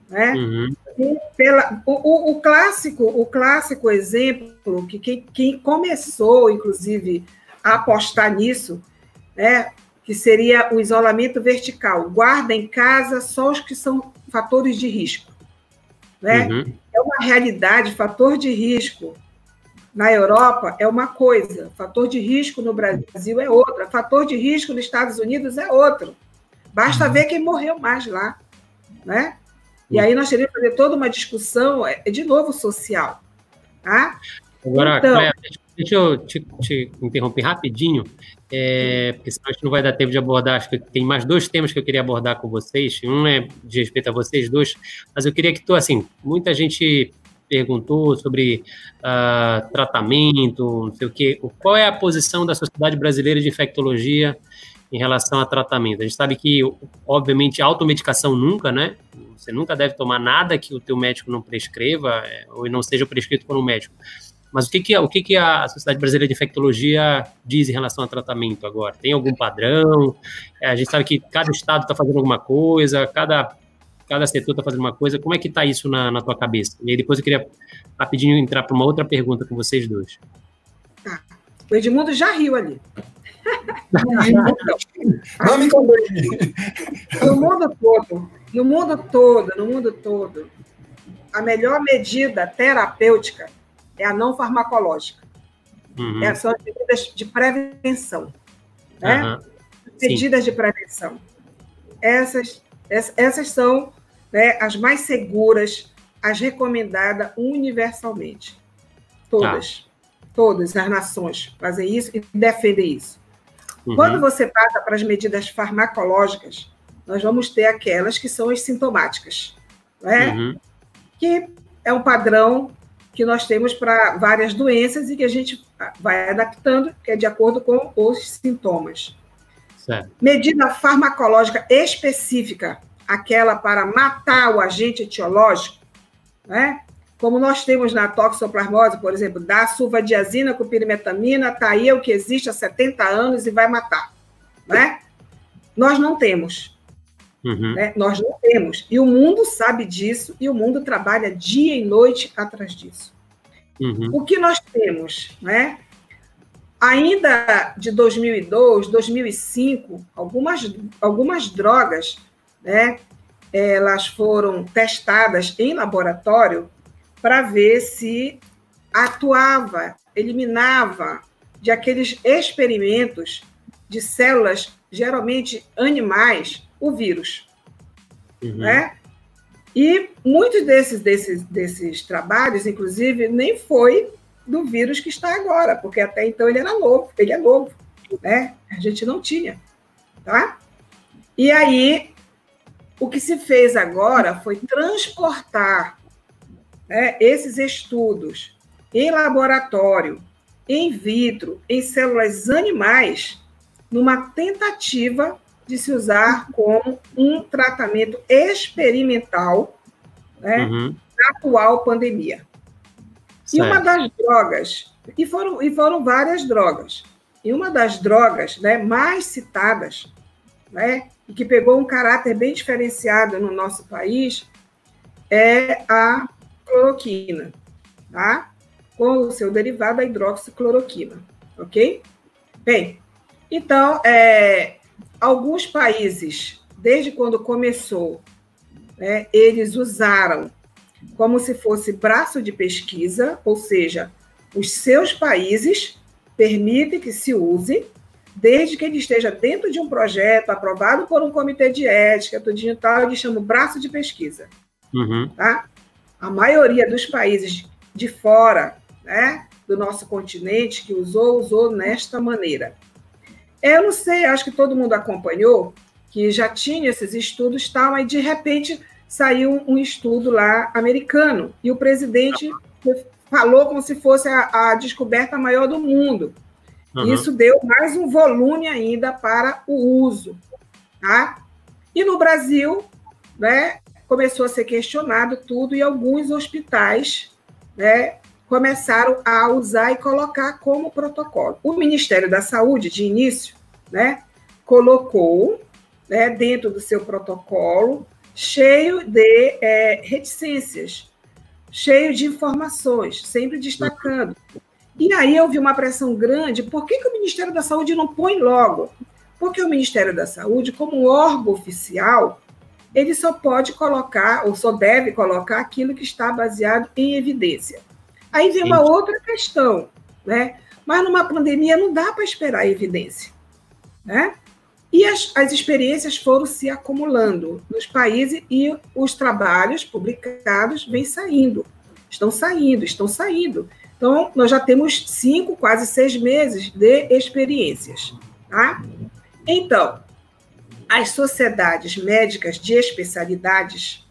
Né? Uhum. Pela, o, o, clássico, o clássico exemplo que quem, quem, começou, inclusive, a apostar nisso, né, que seria o isolamento vertical. Guarda em casa só os que são fatores de risco. Né? Uhum. É uma realidade, fator de risco na Europa é uma coisa, fator de risco no Brasil é outra, fator de risco nos Estados Unidos é outro. Basta ver quem morreu mais lá, né? E aí nós teríamos que fazer toda uma discussão, é, de novo, social. Tá? Agora, então, Cléia, deixa eu te, te interromper rapidinho, é, porque senão a gente não vai dar tempo de abordar. Acho que tem mais dois temas que eu queria abordar com vocês. Um é de respeito a vocês dois, mas eu queria que tu, assim, muita gente perguntou sobre uh, tratamento, não sei o quê. Qual é a posição da Sociedade Brasileira de Infectologia em relação a tratamento? A gente sabe que, obviamente, automedicação nunca, né? Você nunca deve tomar nada que o teu médico não prescreva é, ou não seja prescrito por um médico. Mas o que, que, o que, que a Sociedade Brasileira de Infectologia diz em relação a tratamento agora? Tem algum padrão? É, a gente sabe que cada estado está fazendo alguma coisa, cada cada setor está fazendo uma coisa. Como é que está isso na, na tua cabeça? E aí depois eu queria rapidinho entrar para uma outra pergunta com vocês dois. Tá. O Edmundo já riu ali. Não me No mundo todo, no mundo todo, no mundo todo, a melhor medida terapêutica é a não farmacológica. Uhum. É, são as medidas de prevenção. Né? Uhum. Medidas Sim. de prevenção. Essas essas são né, as mais seguras, as recomendadas universalmente. Todas. Tá. Todas as nações fazem isso e defendem isso. Uhum. Quando você passa para as medidas farmacológicas, nós vamos ter aquelas que são as sintomáticas, né? Uhum. que é um padrão que nós temos para várias doenças e que a gente vai adaptando, que é de acordo com os sintomas. Certo. Medida farmacológica específica, aquela para matar o agente etiológico, né? como nós temos na toxoplasmose, por exemplo, da sulfadiazina com pirimetamina, está aí o que existe há 70 anos e vai matar. Né? Nós não temos. Uhum. Né? Nós não temos. E o mundo sabe disso e o mundo trabalha dia e noite atrás disso. Uhum. O que nós temos? Né? Ainda de 2002, 2005, algumas, algumas drogas, né, elas foram testadas em laboratório para ver se atuava, eliminava de aqueles experimentos de células, geralmente animais, o vírus. Uhum. Né? E muitos desses, desses, desses trabalhos, inclusive, nem foi do vírus que está agora, porque até então ele era novo, ele é novo, né? A gente não tinha, tá? E aí, o que se fez agora foi transportar né, esses estudos em laboratório, in vitro, em células animais, numa tentativa de se usar como um tratamento experimental né, uhum. na atual pandemia. Certo. E uma das drogas, e foram, e foram várias drogas, e uma das drogas né, mais citadas, né, e que pegou um caráter bem diferenciado no nosso país, é a cloroquina, tá? Com o seu derivado, a hidroxicloroquina, ok? Bem, então, é, alguns países, desde quando começou, né, eles usaram como se fosse braço de pesquisa, ou seja, os seus países permitem que se use, desde que ele esteja dentro de um projeto aprovado por um comitê de ética, tudo e tal, eles chamam braço de pesquisa. Uhum. Tá? A maioria dos países de fora né, do nosso continente que usou, usou nesta maneira. Eu não sei, acho que todo mundo acompanhou, que já tinha esses estudos tal, mas de repente saiu um estudo lá americano e o presidente falou como se fosse a, a descoberta maior do mundo. Uhum. Isso deu mais um volume ainda para o uso. Tá? E no Brasil, né, começou a ser questionado tudo e alguns hospitais né, começaram a usar e colocar como protocolo. O Ministério da Saúde, de início, né, colocou né, dentro do seu protocolo cheio de é, reticências, cheio de informações, sempre destacando. E aí eu vi uma pressão grande, por que, que o Ministério da Saúde não põe logo? Porque o Ministério da Saúde, como órgão oficial, ele só pode colocar, ou só deve colocar, aquilo que está baseado em evidência. Aí vem uma outra questão, né? Mas numa pandemia não dá para esperar evidência, né? E as, as experiências foram se acumulando nos países e os trabalhos publicados vêm saindo, estão saindo, estão saindo. Então, nós já temos cinco, quase seis meses de experiências. Tá? Então, as sociedades médicas de especialidades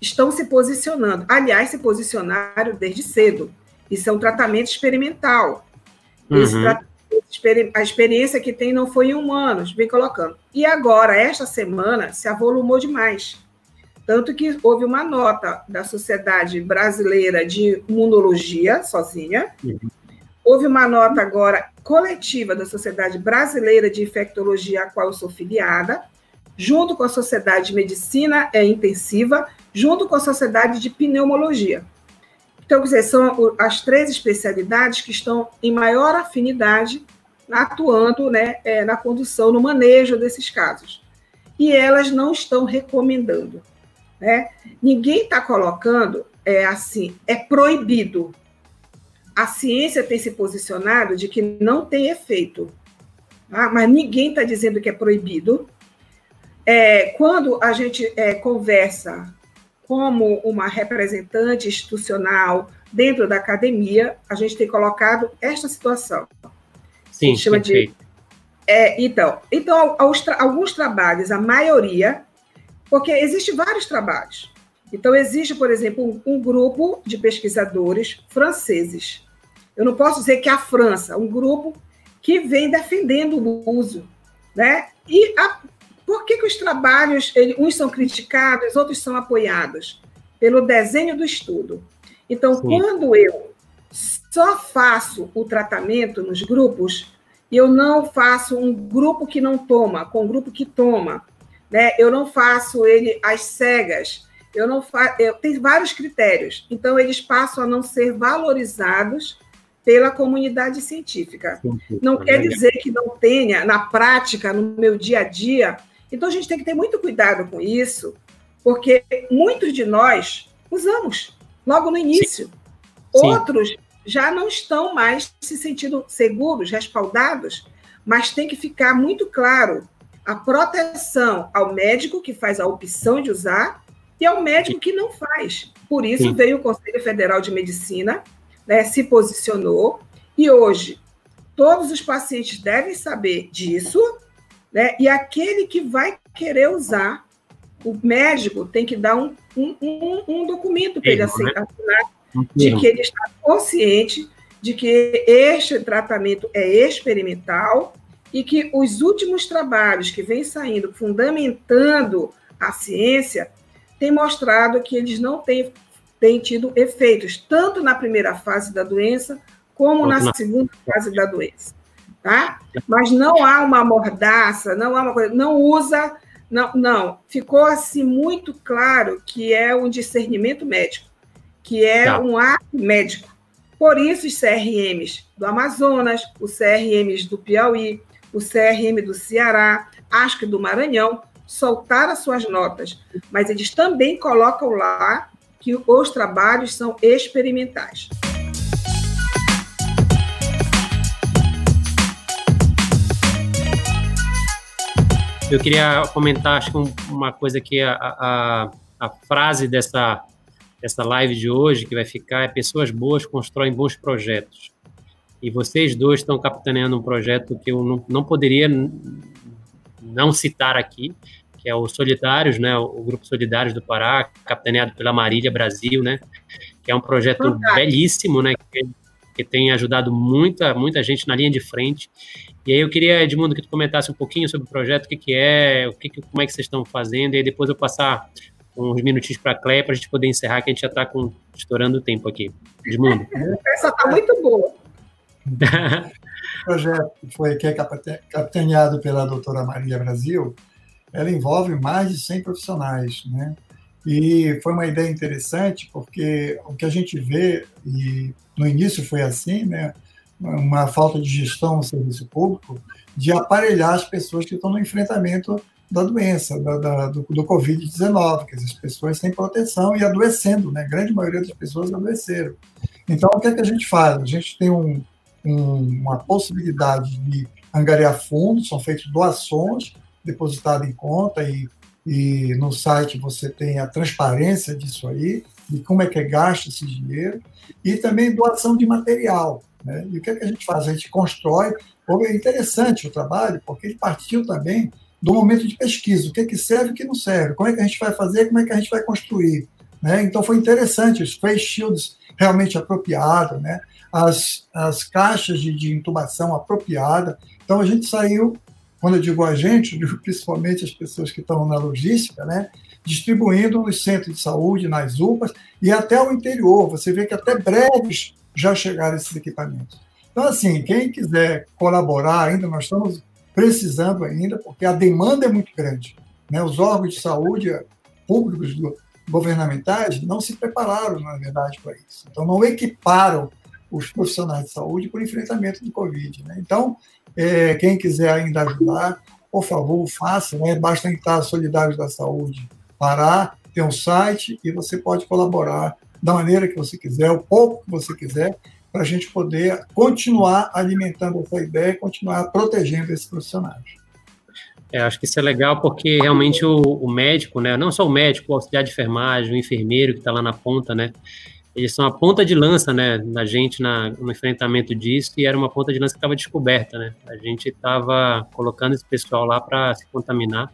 estão se posicionando. Aliás, se posicionaram desde cedo. Isso é um tratamento experimental. Uhum. Tra a experiência que tem não foi em humanos, vem colocando. E agora, esta semana, se avolumou demais. Tanto que houve uma nota da Sociedade Brasileira de Imunologia, sozinha. Uhum. Houve uma nota agora coletiva da Sociedade Brasileira de Infectologia, a qual eu sou filiada, junto com a Sociedade de Medicina é, Intensiva, junto com a Sociedade de Pneumologia. Então, quer dizer, são as três especialidades que estão em maior afinidade atuando né, é, na condução, no manejo desses casos. E elas não estão recomendando. Né? Ninguém está colocando é assim, é proibido. A ciência tem se posicionado de que não tem efeito, tá? mas ninguém está dizendo que é proibido. É, quando a gente é, conversa como uma representante institucional dentro da academia, a gente tem colocado esta situação. Sim, chama de. É, então, então alguns trabalhos, a maioria, porque existem vários trabalhos. Então, existe, por exemplo, um, um, grupo de pesquisadores franceses. Eu não posso dizer que a França, um grupo que vem defendendo o uso. Né? E a, por que, que os trabalhos, ele, uns são criticados, outros são apoiados? Pelo desenho do estudo. Então, Sim. quando eu só faço o tratamento nos grupos, e eu não faço um grupo que não toma, com um grupo que toma, né? Eu não faço ele às cegas. Eu não faço. Tem vários critérios. Então eles passam a não ser valorizados pela comunidade científica. Não quer dizer que não tenha na prática, no meu dia a dia. Então a gente tem que ter muito cuidado com isso, porque muitos de nós usamos logo no início. Sim. Outros já não estão mais se sentindo seguros, respaldados, mas tem que ficar muito claro a proteção ao médico que faz a opção de usar e ao médico que não faz. Por isso Sim. veio o Conselho Federal de Medicina, né, se posicionou, e hoje todos os pacientes devem saber disso, né, e aquele que vai querer usar, o médico tem que dar um, um, um, um documento para ele assinar, né? de que ele está consciente de que este tratamento é experimental e que os últimos trabalhos que vêm saindo fundamentando a ciência têm mostrado que eles não têm, têm tido efeitos, tanto na primeira fase da doença, como na segunda fase da doença. Tá? Mas não há uma mordaça, não há uma coisa, não usa, não, não. Ficou assim muito claro que é um discernimento médico, que é tá. um ato médico. Por isso, os CRMs do Amazonas, os CRMs do Piauí, o CRM do Ceará, acho que do Maranhão, soltaram suas notas, mas eles também colocam lá que os trabalhos são experimentais. Eu queria comentar, acho que uma coisa que a, a, a frase dessa, dessa live de hoje que vai ficar é pessoas boas constroem bons projetos. E vocês dois estão capitaneando um projeto que eu não, não poderia não citar aqui, que é o Solidários, né, o Grupo Solidários do Pará, capitaneado pela Marília Brasil, né, que é um projeto Fantástico. belíssimo, né, que, que, tem ajudado muita, muita gente na linha de frente. E aí eu queria, Edmundo, que tu comentasse um pouquinho sobre o projeto, o que, que é, o que, que como é que vocês estão fazendo, e aí depois eu passar uns minutinhos para a Cleia para a gente poder encerrar, que a gente já está estourando o tempo aqui. Edmundo. Essa está muito boa. o projeto foi, que é capitaneado pela doutora Maria Brasil, ela envolve mais de 100 profissionais, né? E foi uma ideia interessante, porque o que a gente vê, e no início foi assim, né? uma falta de gestão no serviço público, de aparelhar as pessoas que estão no enfrentamento da doença, da, da, do, do Covid-19, que as pessoas têm proteção e adoecendo, né? A grande maioria das pessoas adoeceram. Então, o que, é que a gente faz? A gente tem um, um, uma possibilidade de angariar fundos, são feitas doações depositadas em conta e, e no site você tem a transparência disso aí, de como é que é gasto esse dinheiro, e também doação de material. Né? E o que, é que a gente faz? A gente constrói. É interessante o trabalho, porque ele partiu também do momento de pesquisa, o que, é que serve e o que não serve, como é que a gente vai fazer, como é que a gente vai construir. Né? Então foi interessante, os face shields realmente apropriados, né? as, as caixas de, de intubação apropriada. Então a gente saiu, quando eu digo a gente, principalmente as pessoas que estão na logística, né? distribuindo nos centros de saúde, nas UPAs e até o interior. Você vê que até breves já chegaram esses equipamentos. Então, assim, quem quiser colaborar ainda, nós estamos precisando ainda, porque a demanda é muito grande. Né? Os órgãos de saúde públicos, governamentais, não se prepararam, na verdade, para isso. Então, não equiparam os profissionais de saúde para o enfrentamento do Covid. Né? Então, é, quem quiser ainda ajudar, por favor, faça. Né? Basta entrar Solidários da Saúde Pará, tem um site e você pode colaborar da maneira que você quiser, o pouco que você quiser, para a gente poder continuar alimentando essa ideia e continuar protegendo esses profissionais. É, acho que isso é legal porque realmente o, o, médico, né, não só o médico, o auxiliar de enfermagem, o enfermeiro que está lá na ponta, né, eles são a ponta de lança, né, da gente na, no enfrentamento disso e era uma ponta de lança que estava descoberta, né, a gente estava colocando esse pessoal lá para se contaminar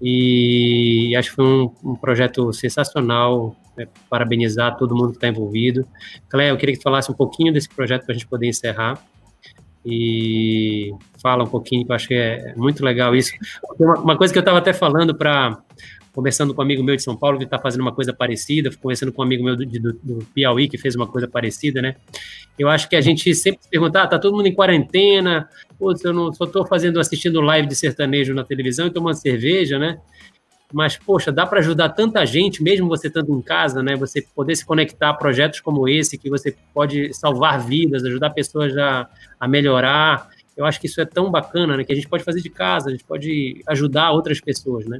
e acho que foi um, um projeto sensacional, né, parabenizar todo mundo que está envolvido. Cléia, eu queria que tu falasse um pouquinho desse projeto para a gente poder encerrar. E fala um pouquinho, que eu acho que é muito legal isso. Uma, uma coisa que eu estava até falando para conversando com um amigo meu de São Paulo que está fazendo uma coisa parecida, conversando com um amigo meu do, do, do, Piauí que fez uma coisa parecida, né? Eu acho que a gente sempre se pergunta, ah, tá todo mundo em quarentena, putz, eu não só estou fazendo, assistindo live de sertanejo na televisão e tomando cerveja, né? mas poxa, dá para ajudar tanta gente, mesmo você estando em casa, né? Você poder se conectar a projetos como esse, que você pode salvar vidas, ajudar pessoas a, a melhorar. Eu acho que isso é tão bacana, né? Que a gente pode fazer de casa, a gente pode ajudar outras pessoas, né?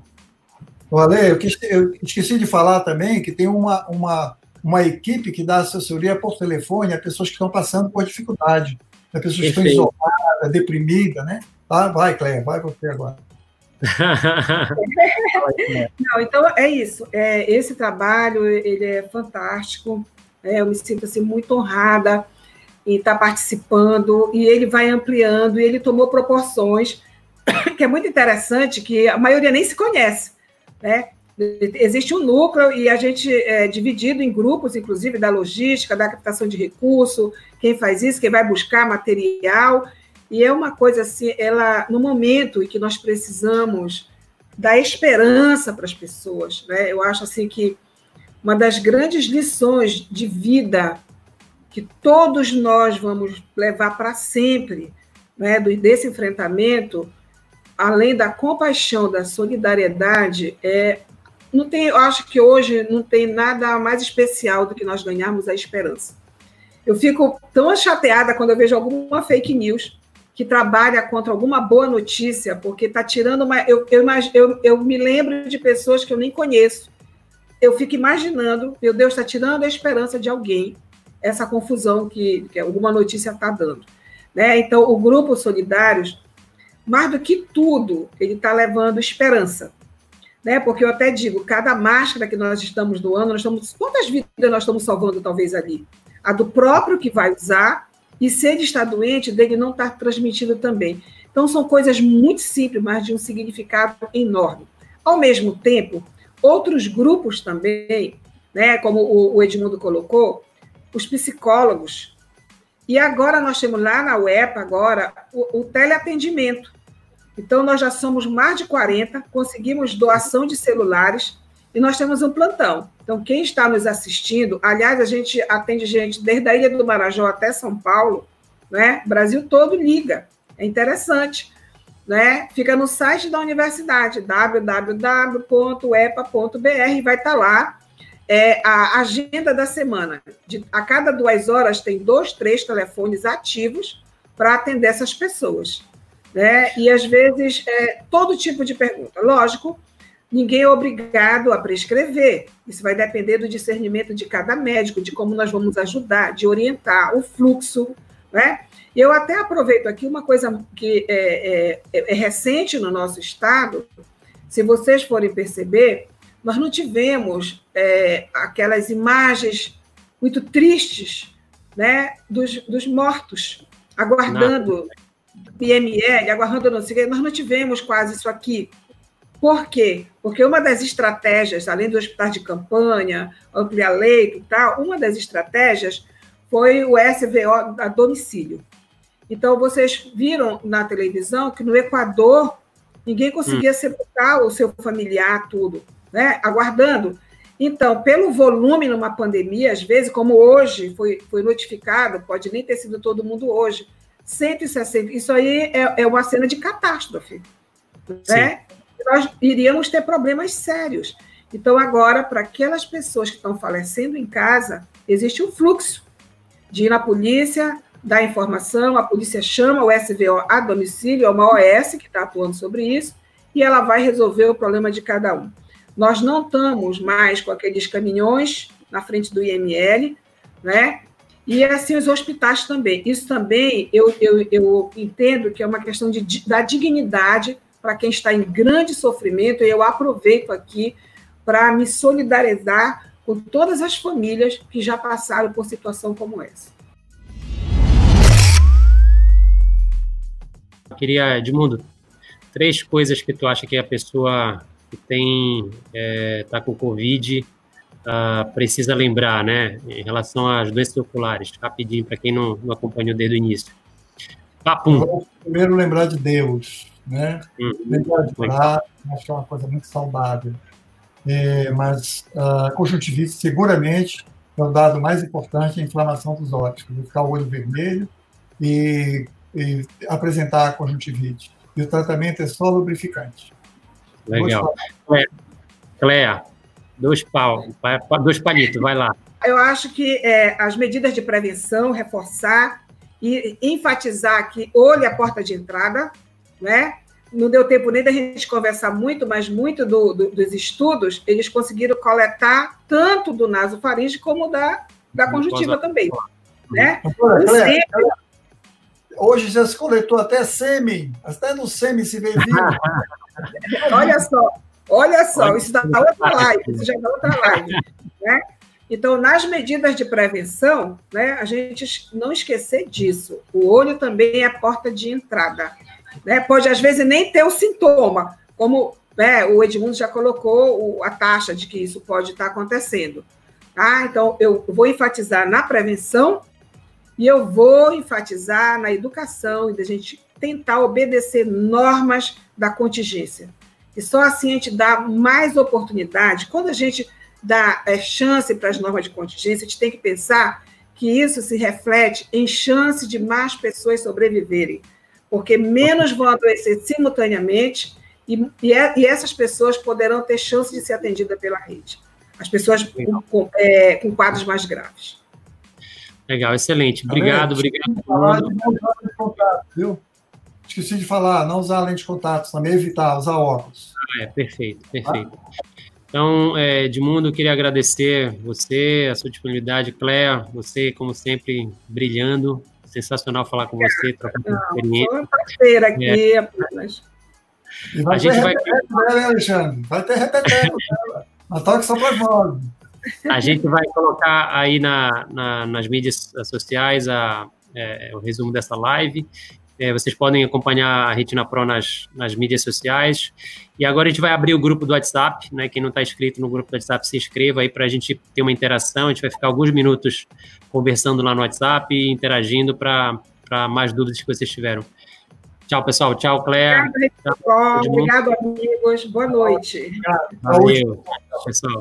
Ale, eu, eu esqueci de falar também que tem uma, uma, uma equipe que dá assessoria por telefone a pessoas que estão passando por dificuldade, a pessoas que estão isoladas, deprimidas, né? Tá? Vai, Cléia, vai você agora. Não, então é isso. É, esse trabalho ele é fantástico. É, eu me sinto assim muito honrada em estar participando e ele vai ampliando e ele tomou proporções que é muito interessante que a maioria nem se conhece, né? Existe um núcleo e a gente é dividido em grupos, inclusive da logística, da captação de recurso, quem faz isso, quem vai buscar material e é uma coisa assim, ela no momento em que nós precisamos dar esperança para as pessoas, né? Eu acho assim que uma das grandes lições de vida que todos nós vamos levar para sempre, né, desse enfrentamento, além da compaixão, da solidariedade, é não tem, eu acho que hoje não tem nada mais especial do que nós ganharmos a esperança. Eu fico tão chateada quando eu vejo alguma fake news que trabalha contra alguma boa notícia, porque está tirando uma. Eu, eu, eu, eu me lembro de pessoas que eu nem conheço. Eu fico imaginando, meu Deus, está tirando a esperança de alguém, essa confusão que, que alguma notícia está dando. Né? Então, o Grupo Solidários, mais do que tudo, ele está levando esperança. Né? Porque eu até digo, cada máscara que nós estamos doando, nós estamos. Quantas vidas nós estamos salvando, talvez, ali? A do próprio que vai usar e se ele está doente, dele não estar transmitindo também. Então, são coisas muito simples, mas de um significado enorme. Ao mesmo tempo, outros grupos também, né, como o Edmundo colocou, os psicólogos. E agora nós temos lá na UEPA agora o, o teleatendimento. Então nós já somos mais de 40, conseguimos doação de celulares e nós temos um plantão. Então quem está nos assistindo, aliás, a gente atende gente desde a Ilha do Marajó até São Paulo, né? Brasil todo liga. É interessante. Né? Fica no site da universidade, www.epa.br, vai estar tá lá é, a agenda da semana. De, a cada duas horas tem dois, três telefones ativos para atender essas pessoas. Né? E às vezes é, todo tipo de pergunta. Lógico, ninguém é obrigado a prescrever. Isso vai depender do discernimento de cada médico, de como nós vamos ajudar, de orientar o fluxo, né? Eu até aproveito aqui uma coisa que é, é, é recente no nosso estado, se vocês forem perceber, nós não tivemos é, aquelas imagens muito tristes né, dos, dos mortos, aguardando PML, aguardando não sei nós não tivemos quase isso aqui. Por quê? Porque uma das estratégias, além do hospital de campanha, ampliar leito e tal, uma das estratégias foi o SVO a domicílio. Então, vocês viram na televisão que no Equador ninguém conseguia hum. sepultar o seu familiar, tudo, né? aguardando. Então, pelo volume numa pandemia, às vezes, como hoje foi, foi notificado, pode nem ter sido todo mundo hoje, 160, isso aí é, é uma cena de catástrofe. Né? Nós iríamos ter problemas sérios. Então, agora, para aquelas pessoas que estão falecendo em casa, existe um fluxo de ir na polícia, dar informação, a polícia chama o SVO a domicílio, é uma OS que está atuando sobre isso, e ela vai resolver o problema de cada um. Nós não estamos mais com aqueles caminhões na frente do IML, né? E assim os hospitais também. Isso também eu, eu, eu entendo que é uma questão de, da dignidade para quem está em grande sofrimento, e eu aproveito aqui para me solidarizar com todas as famílias que já passaram por situação como essa. Queria, Edmundo, três coisas que tu acha que a pessoa que tem é, tá com Covid uh, precisa lembrar, né, em relação às doenças oculares, rapidinho para quem não, não acompanhou desde o início. Papum. Primeiro lembrar de Deus, né? Uhum. Lembrar de orar, acho que é uma coisa muito saudável. É, mas a conjuntivite seguramente é o dado mais importante, a inflamação dos olhos, ficar o olho vermelho e e apresentar a conjuntivite. E o tratamento é só lubrificante. Legal. Cléa, dois, pau, dois palitos, vai lá. Eu acho que é, as medidas de prevenção, reforçar e enfatizar que olho é a porta de entrada, né? Não deu tempo nem da gente conversar muito, mas muito do, do, dos estudos, eles conseguiram coletar tanto do nasofaringe como da, da conjuntiva também, né? Hoje já se coletou até sêmen, até no sêmen se vê vivo. olha só, olha só, isso dá outra live, isso já dá outra live. Né? Então, nas medidas de prevenção, né, a gente não esquecer disso. O olho também é a porta de entrada. Né? Pode, às vezes, nem ter o sintoma, como né, o Edmundo já colocou a taxa de que isso pode estar acontecendo. Tá? Então, eu vou enfatizar na prevenção e eu vou enfatizar na educação e da gente tentar obedecer normas da contingência. E só assim a gente dá mais oportunidade. Quando a gente dá é, chance para as normas de contingência, a gente tem que pensar que isso se reflete em chance de mais pessoas sobreviverem, porque menos vão adoecer simultaneamente e, e, é, e essas pessoas poderão ter chance de ser atendidas pela rede. As pessoas com, com, é, com quadros mais graves. Legal, excelente. Obrigado, obrigado. Falar Esqueci de falar, não usar lente de contato, também evitar, usar óculos. Ah, é, perfeito, perfeito. Então, é, Edmundo, eu queria agradecer você, a sua disponibilidade, Cléa, você, como sempre, brilhando. Sensacional falar com você, trocar com experiência. Foi um parceiro aqui, é. apenas. E vai a gente vai... Né, Alexandre? Vai ter repeteco dela. Mas toque só para nós. A gente vai colocar aí na, na, nas mídias sociais a, é, o resumo dessa live. É, vocês podem acompanhar a Retina Pro nas, nas mídias sociais. E agora a gente vai abrir o grupo do WhatsApp, né? Quem não está inscrito no grupo do WhatsApp, se inscreva aí para a gente ter uma interação. A gente vai ficar alguns minutos conversando lá no WhatsApp e interagindo para mais dúvidas que vocês tiveram. Tchau, pessoal. Tchau, Cléa. Obrigado, Tchau, Obrigado, amigos. Boa noite. Valeu, pessoal.